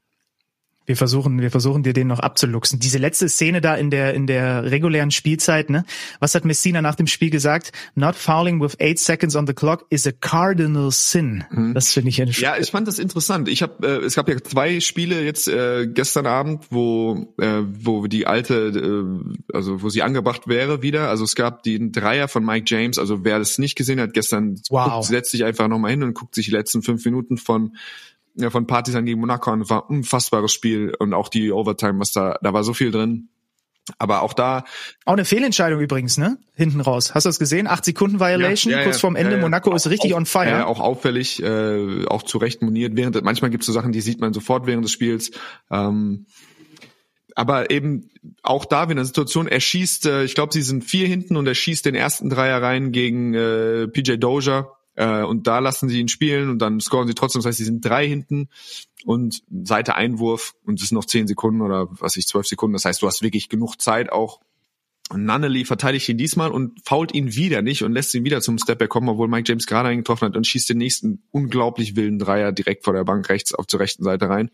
Wir versuchen, wir versuchen dir den noch abzuluxen. Diese letzte Szene da in der, in der regulären Spielzeit, ne? Was hat Messina nach dem Spiel gesagt? Not fouling with eight seconds on the clock is a cardinal sin. Mhm. Das finde ich ja Ja, ich fand das interessant. Ich habe, äh, es gab ja zwei Spiele jetzt äh, gestern Abend, wo, äh, wo die alte, äh, also wo sie angebracht wäre wieder. Also es gab den Dreier von Mike James. Also wer das nicht gesehen hat, gestern wow. guckt, setzt sich einfach nochmal hin und guckt sich die letzten fünf Minuten von ja, von Partisan gegen Monaco und war ein unfassbares Spiel und auch die Overtime, was da, da war so viel drin. Aber auch da. Auch eine Fehlentscheidung übrigens, ne? Hinten raus. Hast du das gesehen? Acht Sekunden Violation, ja, ja, kurz vorm Ende. Monaco ist richtig auf, on fire. Ja, auch auffällig, äh, auch zu Recht moniert. Während, manchmal gibt es so Sachen, die sieht man sofort während des Spiels. Ähm, aber eben auch da, wenn eine Situation, er schießt, äh, ich glaube, sie sind vier hinten und er schießt den ersten Dreier rein gegen äh, PJ Doja äh, und da lassen sie ihn spielen und dann scoren sie trotzdem. Das heißt, sie sind drei hinten und Seite Einwurf und es sind noch zehn Sekunden oder was ich zwölf Sekunden. Das heißt, du hast wirklich genug Zeit auch. Nunnally verteidigt ihn diesmal und fault ihn wieder nicht und lässt ihn wieder zum Stepback kommen, obwohl Mike James gerade eingetroffen hat und schießt den nächsten unglaublich wilden Dreier direkt vor der Bank rechts auf zur rechten Seite rein.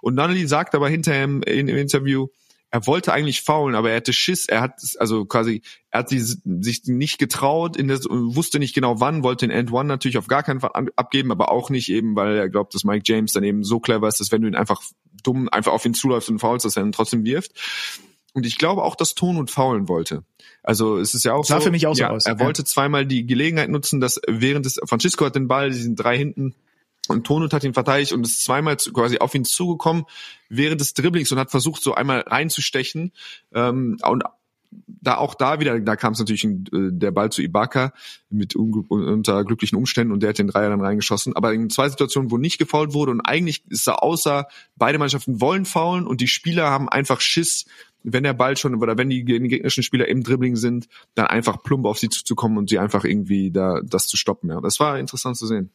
Und Nunnally sagt aber hinterher im, im Interview, er wollte eigentlich faulen, aber er hatte Schiss, er hat also quasi, er hat sich nicht getraut, in das, wusste nicht genau wann, wollte den End One natürlich auf gar keinen Fall abgeben, aber auch nicht eben, weil er glaubt, dass Mike James dann eben so clever ist, dass wenn du ihn einfach dumm einfach auf ihn zuläufst und faulst, dass er ihn trotzdem wirft. Und ich glaube auch, dass Tonut faulen wollte. Also es ist ja auch sah so. für mich auch ja, so aus. Er ja. wollte zweimal die Gelegenheit nutzen, dass während des Francisco hat den Ball, die sind drei hinten, und Tonut hat ihn verteidigt und ist zweimal quasi auf ihn zugekommen während des Dribblings und hat versucht, so einmal reinzustechen. Ähm, und da auch da wieder, da kam es natürlich äh, der Ball zu Ibaka mit unter glücklichen Umständen und der hat den Dreier dann reingeschossen. Aber in zwei Situationen, wo nicht gefault wurde und eigentlich ist da außer beide Mannschaften wollen faulen und die Spieler haben einfach Schiss, wenn der Ball schon oder wenn die, die gegnerischen Spieler im Dribbling sind, dann einfach plump auf sie zuzukommen und sie einfach irgendwie da das zu stoppen. Ja, das war interessant zu sehen.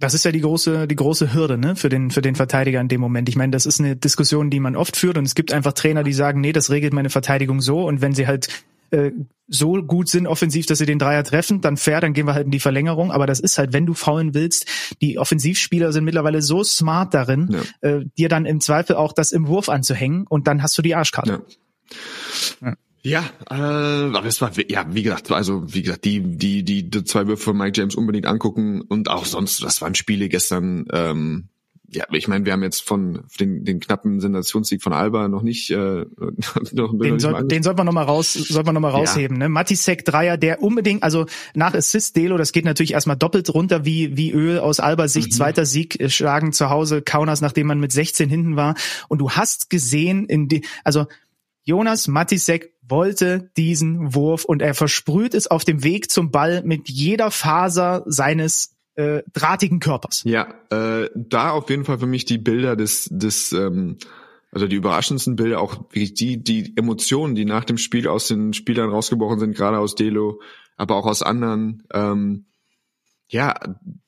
Das ist ja die große, die große Hürde, ne, für den, für den Verteidiger in dem Moment. Ich meine, das ist eine Diskussion, die man oft führt und es gibt einfach Trainer, die sagen, nee, das regelt meine Verteidigung so und wenn sie halt äh, so gut sind offensiv, dass sie den Dreier treffen, dann fair, dann gehen wir halt in die Verlängerung. Aber das ist halt, wenn du faulen willst, die Offensivspieler sind mittlerweile so smart darin, ja. äh, dir dann im Zweifel auch das im Wurf anzuhängen und dann hast du die Arschkarte. Ja. ja. Ja, äh, aber es war ja wie gesagt, also wie gesagt, die die die, die zwei Würfe von Mike James unbedingt angucken und auch sonst, das waren Spiele gestern. Ähm, ja, ich meine, wir haben jetzt von den, den knappen Sensationssieg von Alba noch nicht. Äh, noch, den, soll, den sollten wir noch mal raus, sollten wir noch mal rausheben. Ja. Ne? Matisek Dreier, der unbedingt, also nach Assist Delo, das geht natürlich erstmal doppelt runter wie wie Öl aus Alba Sicht. Mhm. Zweiter Sieg äh, schlagen zu Hause Kaunas, nachdem man mit 16 hinten war. Und du hast gesehen in die, also Jonas Matisek wollte diesen Wurf und er versprüht es auf dem Weg zum Ball mit jeder Faser seines äh, drahtigen Körpers. Ja, äh, da auf jeden Fall für mich die Bilder des, des ähm, also die überraschendsten Bilder, auch die, die Emotionen, die nach dem Spiel aus den Spielern rausgebrochen sind, gerade aus Delo, aber auch aus anderen. Ähm, ja,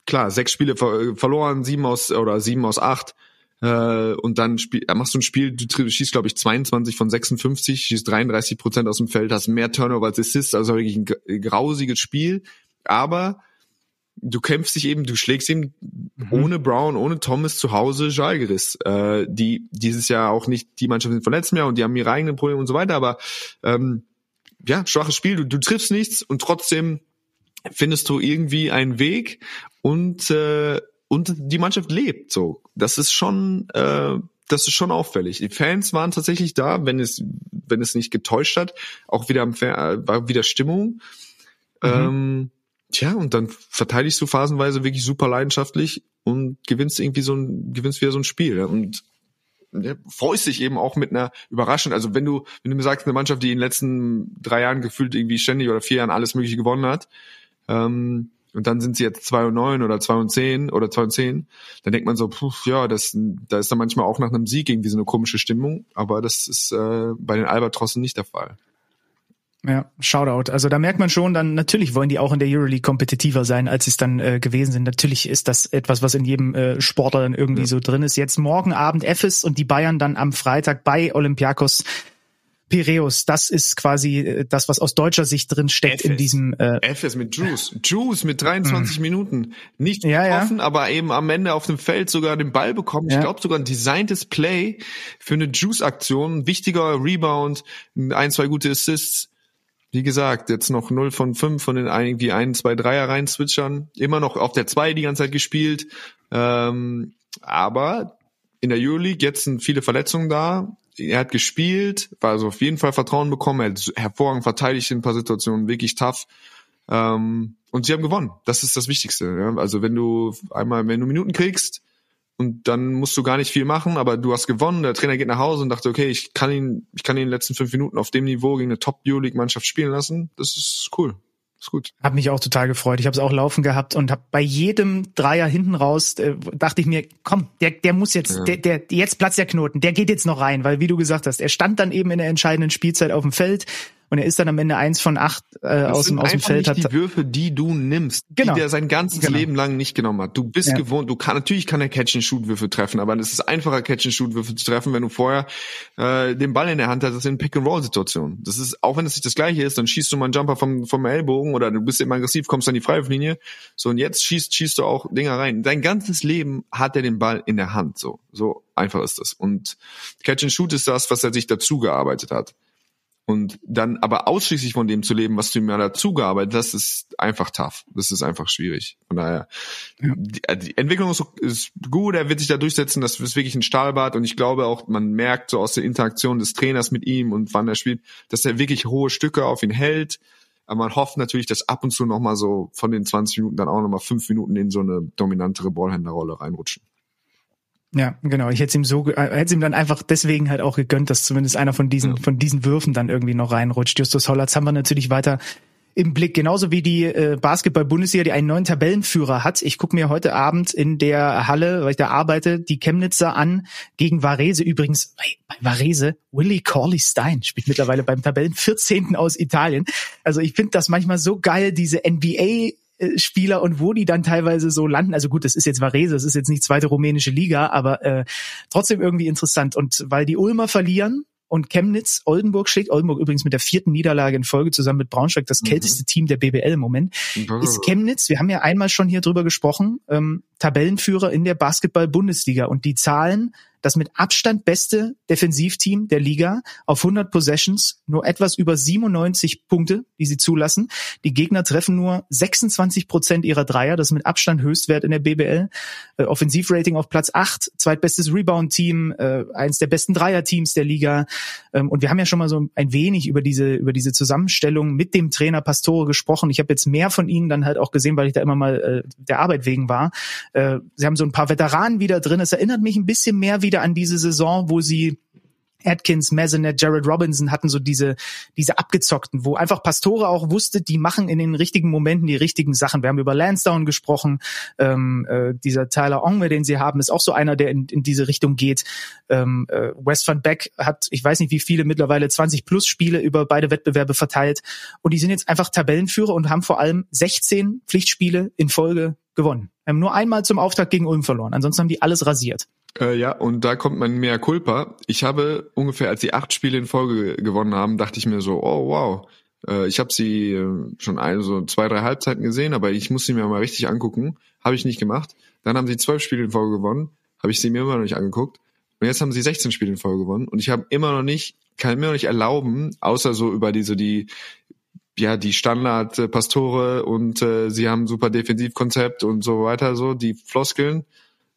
klar, sechs Spiele ver verloren, sieben aus oder sieben aus acht äh, und dann spiel, machst du ein Spiel, du schießt, glaube ich, 22 von 56, schießt 33 Prozent aus dem Feld, hast mehr Turnover als Assists, also wirklich ein grausiges Spiel. Aber du kämpfst dich eben, du schlägst eben mhm. ohne Brown, ohne Thomas zu Hause Jalgeris, äh, die dieses Jahr auch nicht die Mannschaft sind von letztem Jahr und die haben ihre eigenen Probleme und so weiter, aber ähm, ja, schwaches Spiel, du, du triffst nichts und trotzdem findest du irgendwie einen Weg und äh, und die Mannschaft lebt so. Das ist schon, äh, das ist schon auffällig. Die Fans waren tatsächlich da, wenn es, wenn es nicht getäuscht hat, auch wieder am äh, war wieder Stimmung. Mhm. Ähm, tja, und dann verteidigst du phasenweise wirklich super leidenschaftlich und gewinnst irgendwie so ein, gewinnst wieder so ein Spiel. Und ja, freust dich eben auch mit einer Überraschung. Also wenn du, wenn du mir sagst, eine Mannschaft, die in den letzten drei Jahren gefühlt irgendwie ständig oder vier Jahren alles Mögliche gewonnen hat, ähm, und dann sind sie jetzt zwei und neun oder zwei und zehn oder zwei und zehn, dann denkt man so, puh, ja, das, da ist dann manchmal auch nach einem Sieg irgendwie so eine komische Stimmung, aber das ist äh, bei den Albatrossen nicht der Fall. Ja, Shoutout. Also da merkt man schon, dann natürlich wollen die auch in der Euroleague kompetitiver sein, als sie es dann äh, gewesen sind. Natürlich ist das etwas, was in jedem äh, Sportler dann irgendwie ja. so drin ist. Jetzt morgen Abend Ephes und die Bayern dann am Freitag bei Olympiakos Piräus, das ist quasi äh, das, was aus deutscher Sicht drin steckt in diesem. Äh, FS mit Juice. Juice mit 23 mh. Minuten. Nicht ja, getroffen, ja. aber eben am Ende auf dem Feld sogar den Ball bekommen. Ja. Ich glaube sogar ein designtes Play für eine Juice-Aktion. Wichtiger Rebound, ein, zwei gute Assists. Wie gesagt, jetzt noch 0 von 5 von den irgendwie ein, zwei Dreier rein switchern. Immer noch auf der 2 die ganze Zeit gespielt. Ähm, aber in der Euroleague jetzt sind viele Verletzungen da er hat gespielt, war also auf jeden Fall Vertrauen bekommen, er hat hervorragend verteidigt in ein paar Situationen, wirklich tough. Ähm, und sie haben gewonnen. Das ist das Wichtigste. Ja? Also wenn du einmal, wenn du Minuten kriegst und dann musst du gar nicht viel machen, aber du hast gewonnen, der Trainer geht nach Hause und dachte, okay, ich kann ihn, ich kann ihn in den letzten fünf Minuten auf dem Niveau gegen eine Top-Euroleague-Mannschaft spielen lassen. Das ist cool. Ist gut. Hab mich auch total gefreut. Ich habe es auch laufen gehabt und habe bei jedem Dreier hinten raus äh, dachte ich mir, komm, der der muss jetzt, ja. der der jetzt platzt der Knoten, der geht jetzt noch rein, weil wie du gesagt hast, er stand dann eben in der entscheidenden Spielzeit auf dem Feld und er ist dann am Ende eins von acht äh, aus dem aus dem Feld. Nicht hat die Würfe, die du nimmst, genau. die der sein ganzes genau. Leben lang nicht genommen hat. Du bist ja. gewohnt, du kann natürlich kann er Catch and Shoot Würfe treffen, aber es ist einfacher Catch and Shoot Würfe zu treffen, wenn du vorher äh, den Ball in der Hand hast in Pick and Roll Situation. Das ist auch wenn es nicht das gleiche ist, dann schießt du mal einen Jumper vom vom Ellbogen oder du bist immer aggressiv, kommst an die Freiwurflinie. So und jetzt schießt schießt du auch Dinger rein. Dein ganzes Leben hat er den Ball in der Hand, so so einfach ist das. Und Catch and Shoot ist das, was er sich dazu gearbeitet hat. Und dann aber ausschließlich von dem zu leben, was du mir dazu gearbeitet hast, ist einfach tough. Das ist einfach schwierig. Von daher, ja. die, äh, die, Entwicklung ist, ist, gut, er wird sich da durchsetzen, das ist wirklich ein Stahlbad und ich glaube auch, man merkt so aus der Interaktion des Trainers mit ihm und wann er spielt, dass er wirklich hohe Stücke auf ihn hält. Aber man hofft natürlich, dass ab und zu nochmal so von den 20 Minuten dann auch nochmal fünf Minuten in so eine dominantere Ballhänderrolle reinrutschen. Ja, genau. Ich hätte ihm so, äh, hätte ihm dann einfach deswegen halt auch gegönnt, dass zumindest einer von diesen, ja. von diesen Würfen dann irgendwie noch reinrutscht. Justus Hollatz haben wir natürlich weiter im Blick, genauso wie die äh, Basketball-Bundesliga, die einen neuen Tabellenführer hat. Ich gucke mir heute Abend in der Halle, weil ich da arbeite, die Chemnitzer an gegen Varese. Übrigens, bei Varese, Willie Corley Stein spielt mittlerweile beim Tabellen 14. aus Italien. Also ich finde das manchmal so geil, diese NBA Spieler und wo die dann teilweise so landen. Also gut, das ist jetzt Varese, das ist jetzt nicht zweite rumänische Liga, aber äh, trotzdem irgendwie interessant. Und weil die Ulmer verlieren, und Chemnitz Oldenburg schlägt. Oldenburg übrigens mit der vierten Niederlage in Folge zusammen mit Braunschweig das mhm. kälteste Team der BBL im Moment. Mhm. Ist Chemnitz, wir haben ja einmal schon hier drüber gesprochen, ähm, Tabellenführer in der Basketball-Bundesliga und die Zahlen das mit Abstand beste Defensivteam der Liga auf 100 Possessions, nur etwas über 97 Punkte, die sie zulassen. Die Gegner treffen nur 26 Prozent ihrer Dreier, das ist mit Abstand Höchstwert in der BBL. Äh, Offensivrating auf Platz 8, zweitbestes Rebound-Team, äh, eins der besten Dreier-Teams der Liga. Ähm, und wir haben ja schon mal so ein wenig über diese, über diese Zusammenstellung mit dem Trainer Pastore gesprochen. Ich habe jetzt mehr von ihnen dann halt auch gesehen, weil ich da immer mal äh, der Arbeit wegen war. Sie haben so ein paar Veteranen wieder drin. Es erinnert mich ein bisschen mehr wieder an diese Saison, wo sie Atkins, Masonet, Jared Robinson hatten so diese, diese abgezockten, wo einfach Pastore auch wusste, die machen in den richtigen Momenten die richtigen Sachen. Wir haben über Lansdowne gesprochen, ähm, äh, dieser Tyler Ongwe, den sie haben, ist auch so einer, der in, in diese Richtung geht. Ähm, äh, West van Beck hat, ich weiß nicht wie viele, mittlerweile 20 plus Spiele über beide Wettbewerbe verteilt und die sind jetzt einfach Tabellenführer und haben vor allem 16 Pflichtspiele in Folge gewonnen. Wir haben nur einmal zum Auftakt gegen Ulm verloren, ansonsten haben die alles rasiert. Äh, ja, und da kommt mein mehr Culpa. Ich habe ungefähr, als sie acht Spiele in Folge gewonnen haben, dachte ich mir so, oh wow. Äh, ich habe sie äh, schon ein, so zwei, drei Halbzeiten gesehen, aber ich muss sie mir mal richtig angucken. Habe ich nicht gemacht. Dann haben sie zwölf Spiele in Folge gewonnen. Habe ich sie mir immer noch nicht angeguckt. Und jetzt haben sie 16 Spiele in Folge gewonnen. Und ich habe immer noch nicht, kann mir noch nicht erlauben, außer so über diese, die, ja, die Standard-Pastore und äh, sie haben super Defensivkonzept und so weiter, so, die Floskeln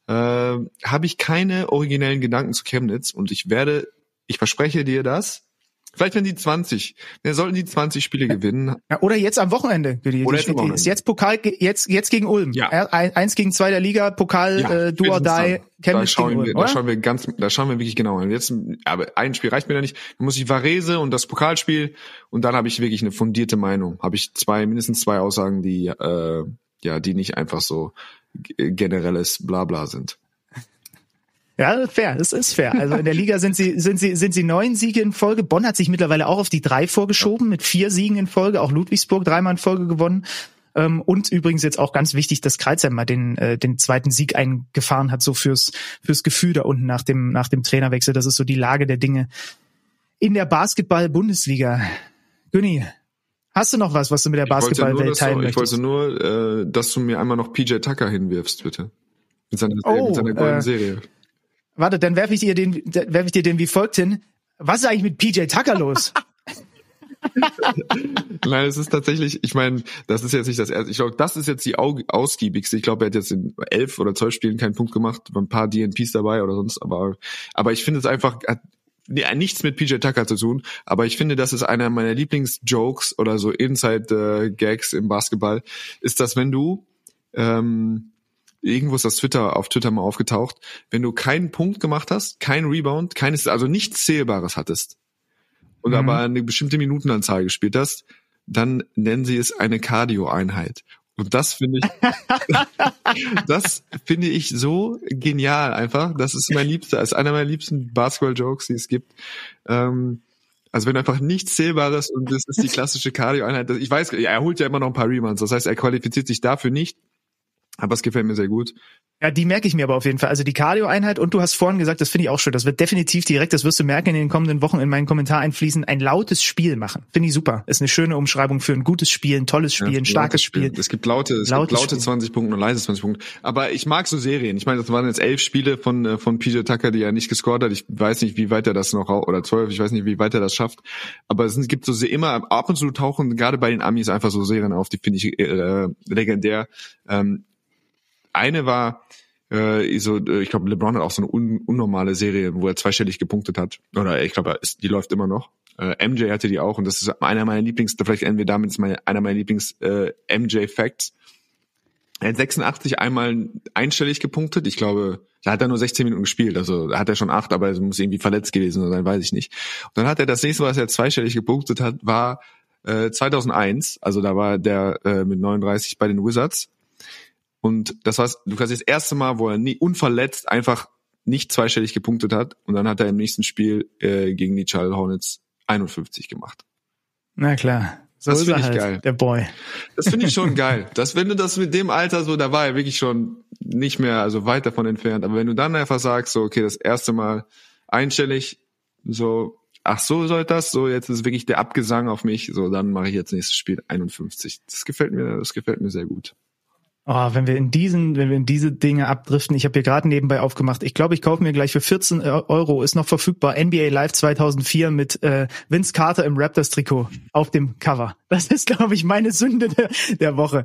äh, habe ich keine originellen Gedanken zu Chemnitz und ich werde, ich verspreche dir das, Vielleicht wenn die 20, wir sollten die 20 Spiele gewinnen. Ja, oder jetzt am Wochenende. Die, oder jetzt, am Wochenende. jetzt Pokal, jetzt, jetzt gegen Ulm. Ja. Eins gegen zwei der Liga, Pokal, ja, äh, do or die, Chemnitz da gegen Ulm, wir, Da schauen wir ganz, da schauen wir wirklich genau hin. Jetzt, aber ein Spiel reicht mir da nicht. Dann muss ich Varese und das Pokalspiel und dann habe ich wirklich eine fundierte Meinung. Habe ich zwei, mindestens zwei Aussagen, die, äh, ja, die nicht einfach so generelles Blabla sind. Ja, fair, das ist fair. Also in der Liga sind sie, sind sie, sind sie neun Siege in Folge. Bonn hat sich mittlerweile auch auf die drei vorgeschoben mit vier Siegen in Folge. Auch Ludwigsburg dreimal in Folge gewonnen. Ähm, und übrigens jetzt auch ganz wichtig, dass Kreuzheim mal den, äh, den zweiten Sieg eingefahren hat, so fürs, fürs Gefühl da unten nach dem, nach dem Trainerwechsel. Das ist so die Lage der Dinge in der Basketball-Bundesliga. Günni, hast du noch was, was du mit der Basketballwelt teilen möchtest? Ich wollte nur, äh, dass du mir einmal noch PJ Tucker hinwirfst, bitte. Mit seiner, oh, mit seiner goldenen äh, Serie. Warte, dann werfe ich dir den, werfe ich dir den wie folgt hin. Was ist eigentlich mit PJ Tucker los? Nein, es ist tatsächlich, ich meine, das ist jetzt nicht das erste. Ich glaube, das ist jetzt die ausgiebigste. Ich glaube, er hat jetzt in elf oder zwölf Spielen keinen Punkt gemacht, ein paar DNPs dabei oder sonst, aber, aber ich finde es einfach, hat nichts mit PJ Tucker zu tun, aber ich finde, das ist einer meiner Lieblingsjokes oder so Inside-Gags im Basketball, ist, dass wenn du, ähm, irgendwo ist das Twitter auf Twitter mal aufgetaucht, wenn du keinen Punkt gemacht hast, kein Rebound, keines, also nichts Zählbares hattest und mhm. aber eine bestimmte Minutenanzahl gespielt hast, dann nennen sie es eine Cardio-Einheit. Und das finde ich, das finde ich so genial einfach. Das ist mein liebster, ist einer meiner liebsten Basketball-Jokes, die es gibt. Ähm, also wenn einfach nichts Zählbares und das ist die klassische Cardio-Einheit. Ich weiß, er holt ja immer noch ein paar Rebounds. Das heißt, er qualifiziert sich dafür nicht. Aber es gefällt mir sehr gut. Ja, die merke ich mir aber auf jeden Fall. Also die Cardio-Einheit und du hast vorhin gesagt, das finde ich auch schön. Das wird definitiv direkt, das wirst du merken in den kommenden Wochen in meinen Kommentar einfließen, ein lautes Spiel machen. Finde ich super. Ist eine schöne Umschreibung für ein gutes Spiel, ein tolles Spiel, ja, ein starkes Spiel. Spiel. Es gibt laute, es lautes gibt laute Spiel. 20 Punkte und leise 20 Punkte. Aber ich mag so Serien. Ich meine, das waren jetzt elf Spiele von, äh, von PJ Tucker, die er nicht gescored hat. Ich weiß nicht, wie weit er das noch, oder zwölf, ich weiß nicht, wie weit er das schafft. Aber es gibt so immer, ab und zu tauchen gerade bei den Amis einfach so Serien auf, die finde ich äh, legendär. Ähm, eine war, äh, so, äh, ich glaube, LeBron hat auch so eine un unnormale Serie, wo er zweistellig gepunktet hat. Oder ich glaube, die läuft immer noch. Äh, MJ hatte die auch und das ist einer meiner Lieblings, vielleicht enden wir damit, ist meine, einer meiner Lieblings äh, MJ Facts. Er hat 86 einmal einstellig gepunktet. Ich glaube, Da hat er nur 16 Minuten gespielt, also da hat er schon acht, aber er muss irgendwie verletzt gewesen sein, weiß ich nicht. Und dann hat er das nächste, was er zweistellig gepunktet hat, war äh, 2001, also da war der äh, mit 39 bei den Wizards. Und das war du kannst das erste Mal, wo er nie unverletzt einfach nicht zweistellig gepunktet hat. Und dann hat er im nächsten Spiel äh, gegen die Charlotte Hornets 51 gemacht. Na klar. So das finde ich halt, geil. Der Boy. Das finde ich schon geil. Das, wenn du das mit dem Alter so, da war er wirklich schon nicht mehr, also weit davon entfernt. Aber wenn du dann einfach sagst, so, okay, das erste Mal einstellig, so, ach so soll das, so, jetzt ist wirklich der Abgesang auf mich, so, dann mache ich jetzt nächstes Spiel 51. Das gefällt mir, das gefällt mir sehr gut. Oh, wenn wir in diesen, wenn wir in diese Dinge abdriften, ich habe hier gerade nebenbei aufgemacht. Ich glaube, ich kaufe mir gleich für 14 Euro ist noch verfügbar NBA Live 2004 mit äh, Vince Carter im Raptors Trikot auf dem Cover. Das ist, glaube ich, meine Sünde der, der Woche.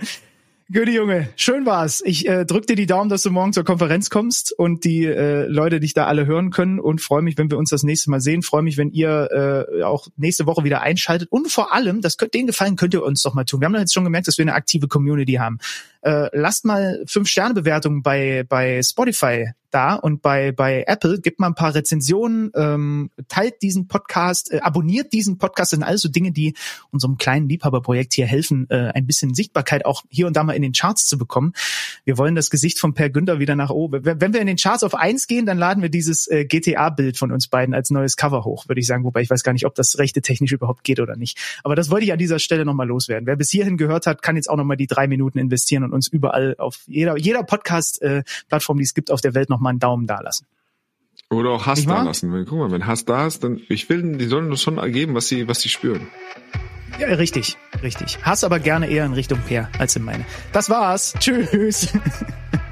Gute Junge, schön war's. Ich äh, drück dir die Daumen, dass du morgen zur Konferenz kommst und die äh, Leute dich da alle hören können und freue mich, wenn wir uns das nächste Mal sehen. Freue mich, wenn ihr äh, auch nächste Woche wieder einschaltet und vor allem, das könnt, den Gefallen könnt ihr uns doch mal tun. Wir haben jetzt schon gemerkt, dass wir eine aktive Community haben. Äh, lasst mal fünf Sterne Bewertungen bei bei Spotify da und bei bei Apple gibt mal ein paar Rezensionen, ähm, teilt diesen Podcast, äh, abonniert diesen Podcast. Das sind alles so Dinge, die unserem kleinen Liebhaberprojekt hier helfen, äh, ein bisschen Sichtbarkeit auch hier und da mal in den Charts zu bekommen. Wir wollen das Gesicht von Per Günther wieder nach oben. Wenn wir in den Charts auf eins gehen, dann laden wir dieses äh, GTA-Bild von uns beiden als neues Cover hoch, würde ich sagen. Wobei ich weiß gar nicht, ob das rechte technisch überhaupt geht oder nicht. Aber das wollte ich an dieser Stelle nochmal loswerden. Wer bis hierhin gehört hat, kann jetzt auch nochmal die drei Minuten investieren und uns überall auf jeder, jeder Podcast-Plattform, die es gibt auf der Welt, nochmal einen Daumen da lassen. Oder auch Hass da lassen. Wenn, guck mal, wenn Hass da ist, dann, ich will, die sollen uns schon ergeben, was sie, was sie spüren. Ja, richtig, richtig. Hass aber gerne eher in Richtung Peer als in meine. Das war's. Tschüss.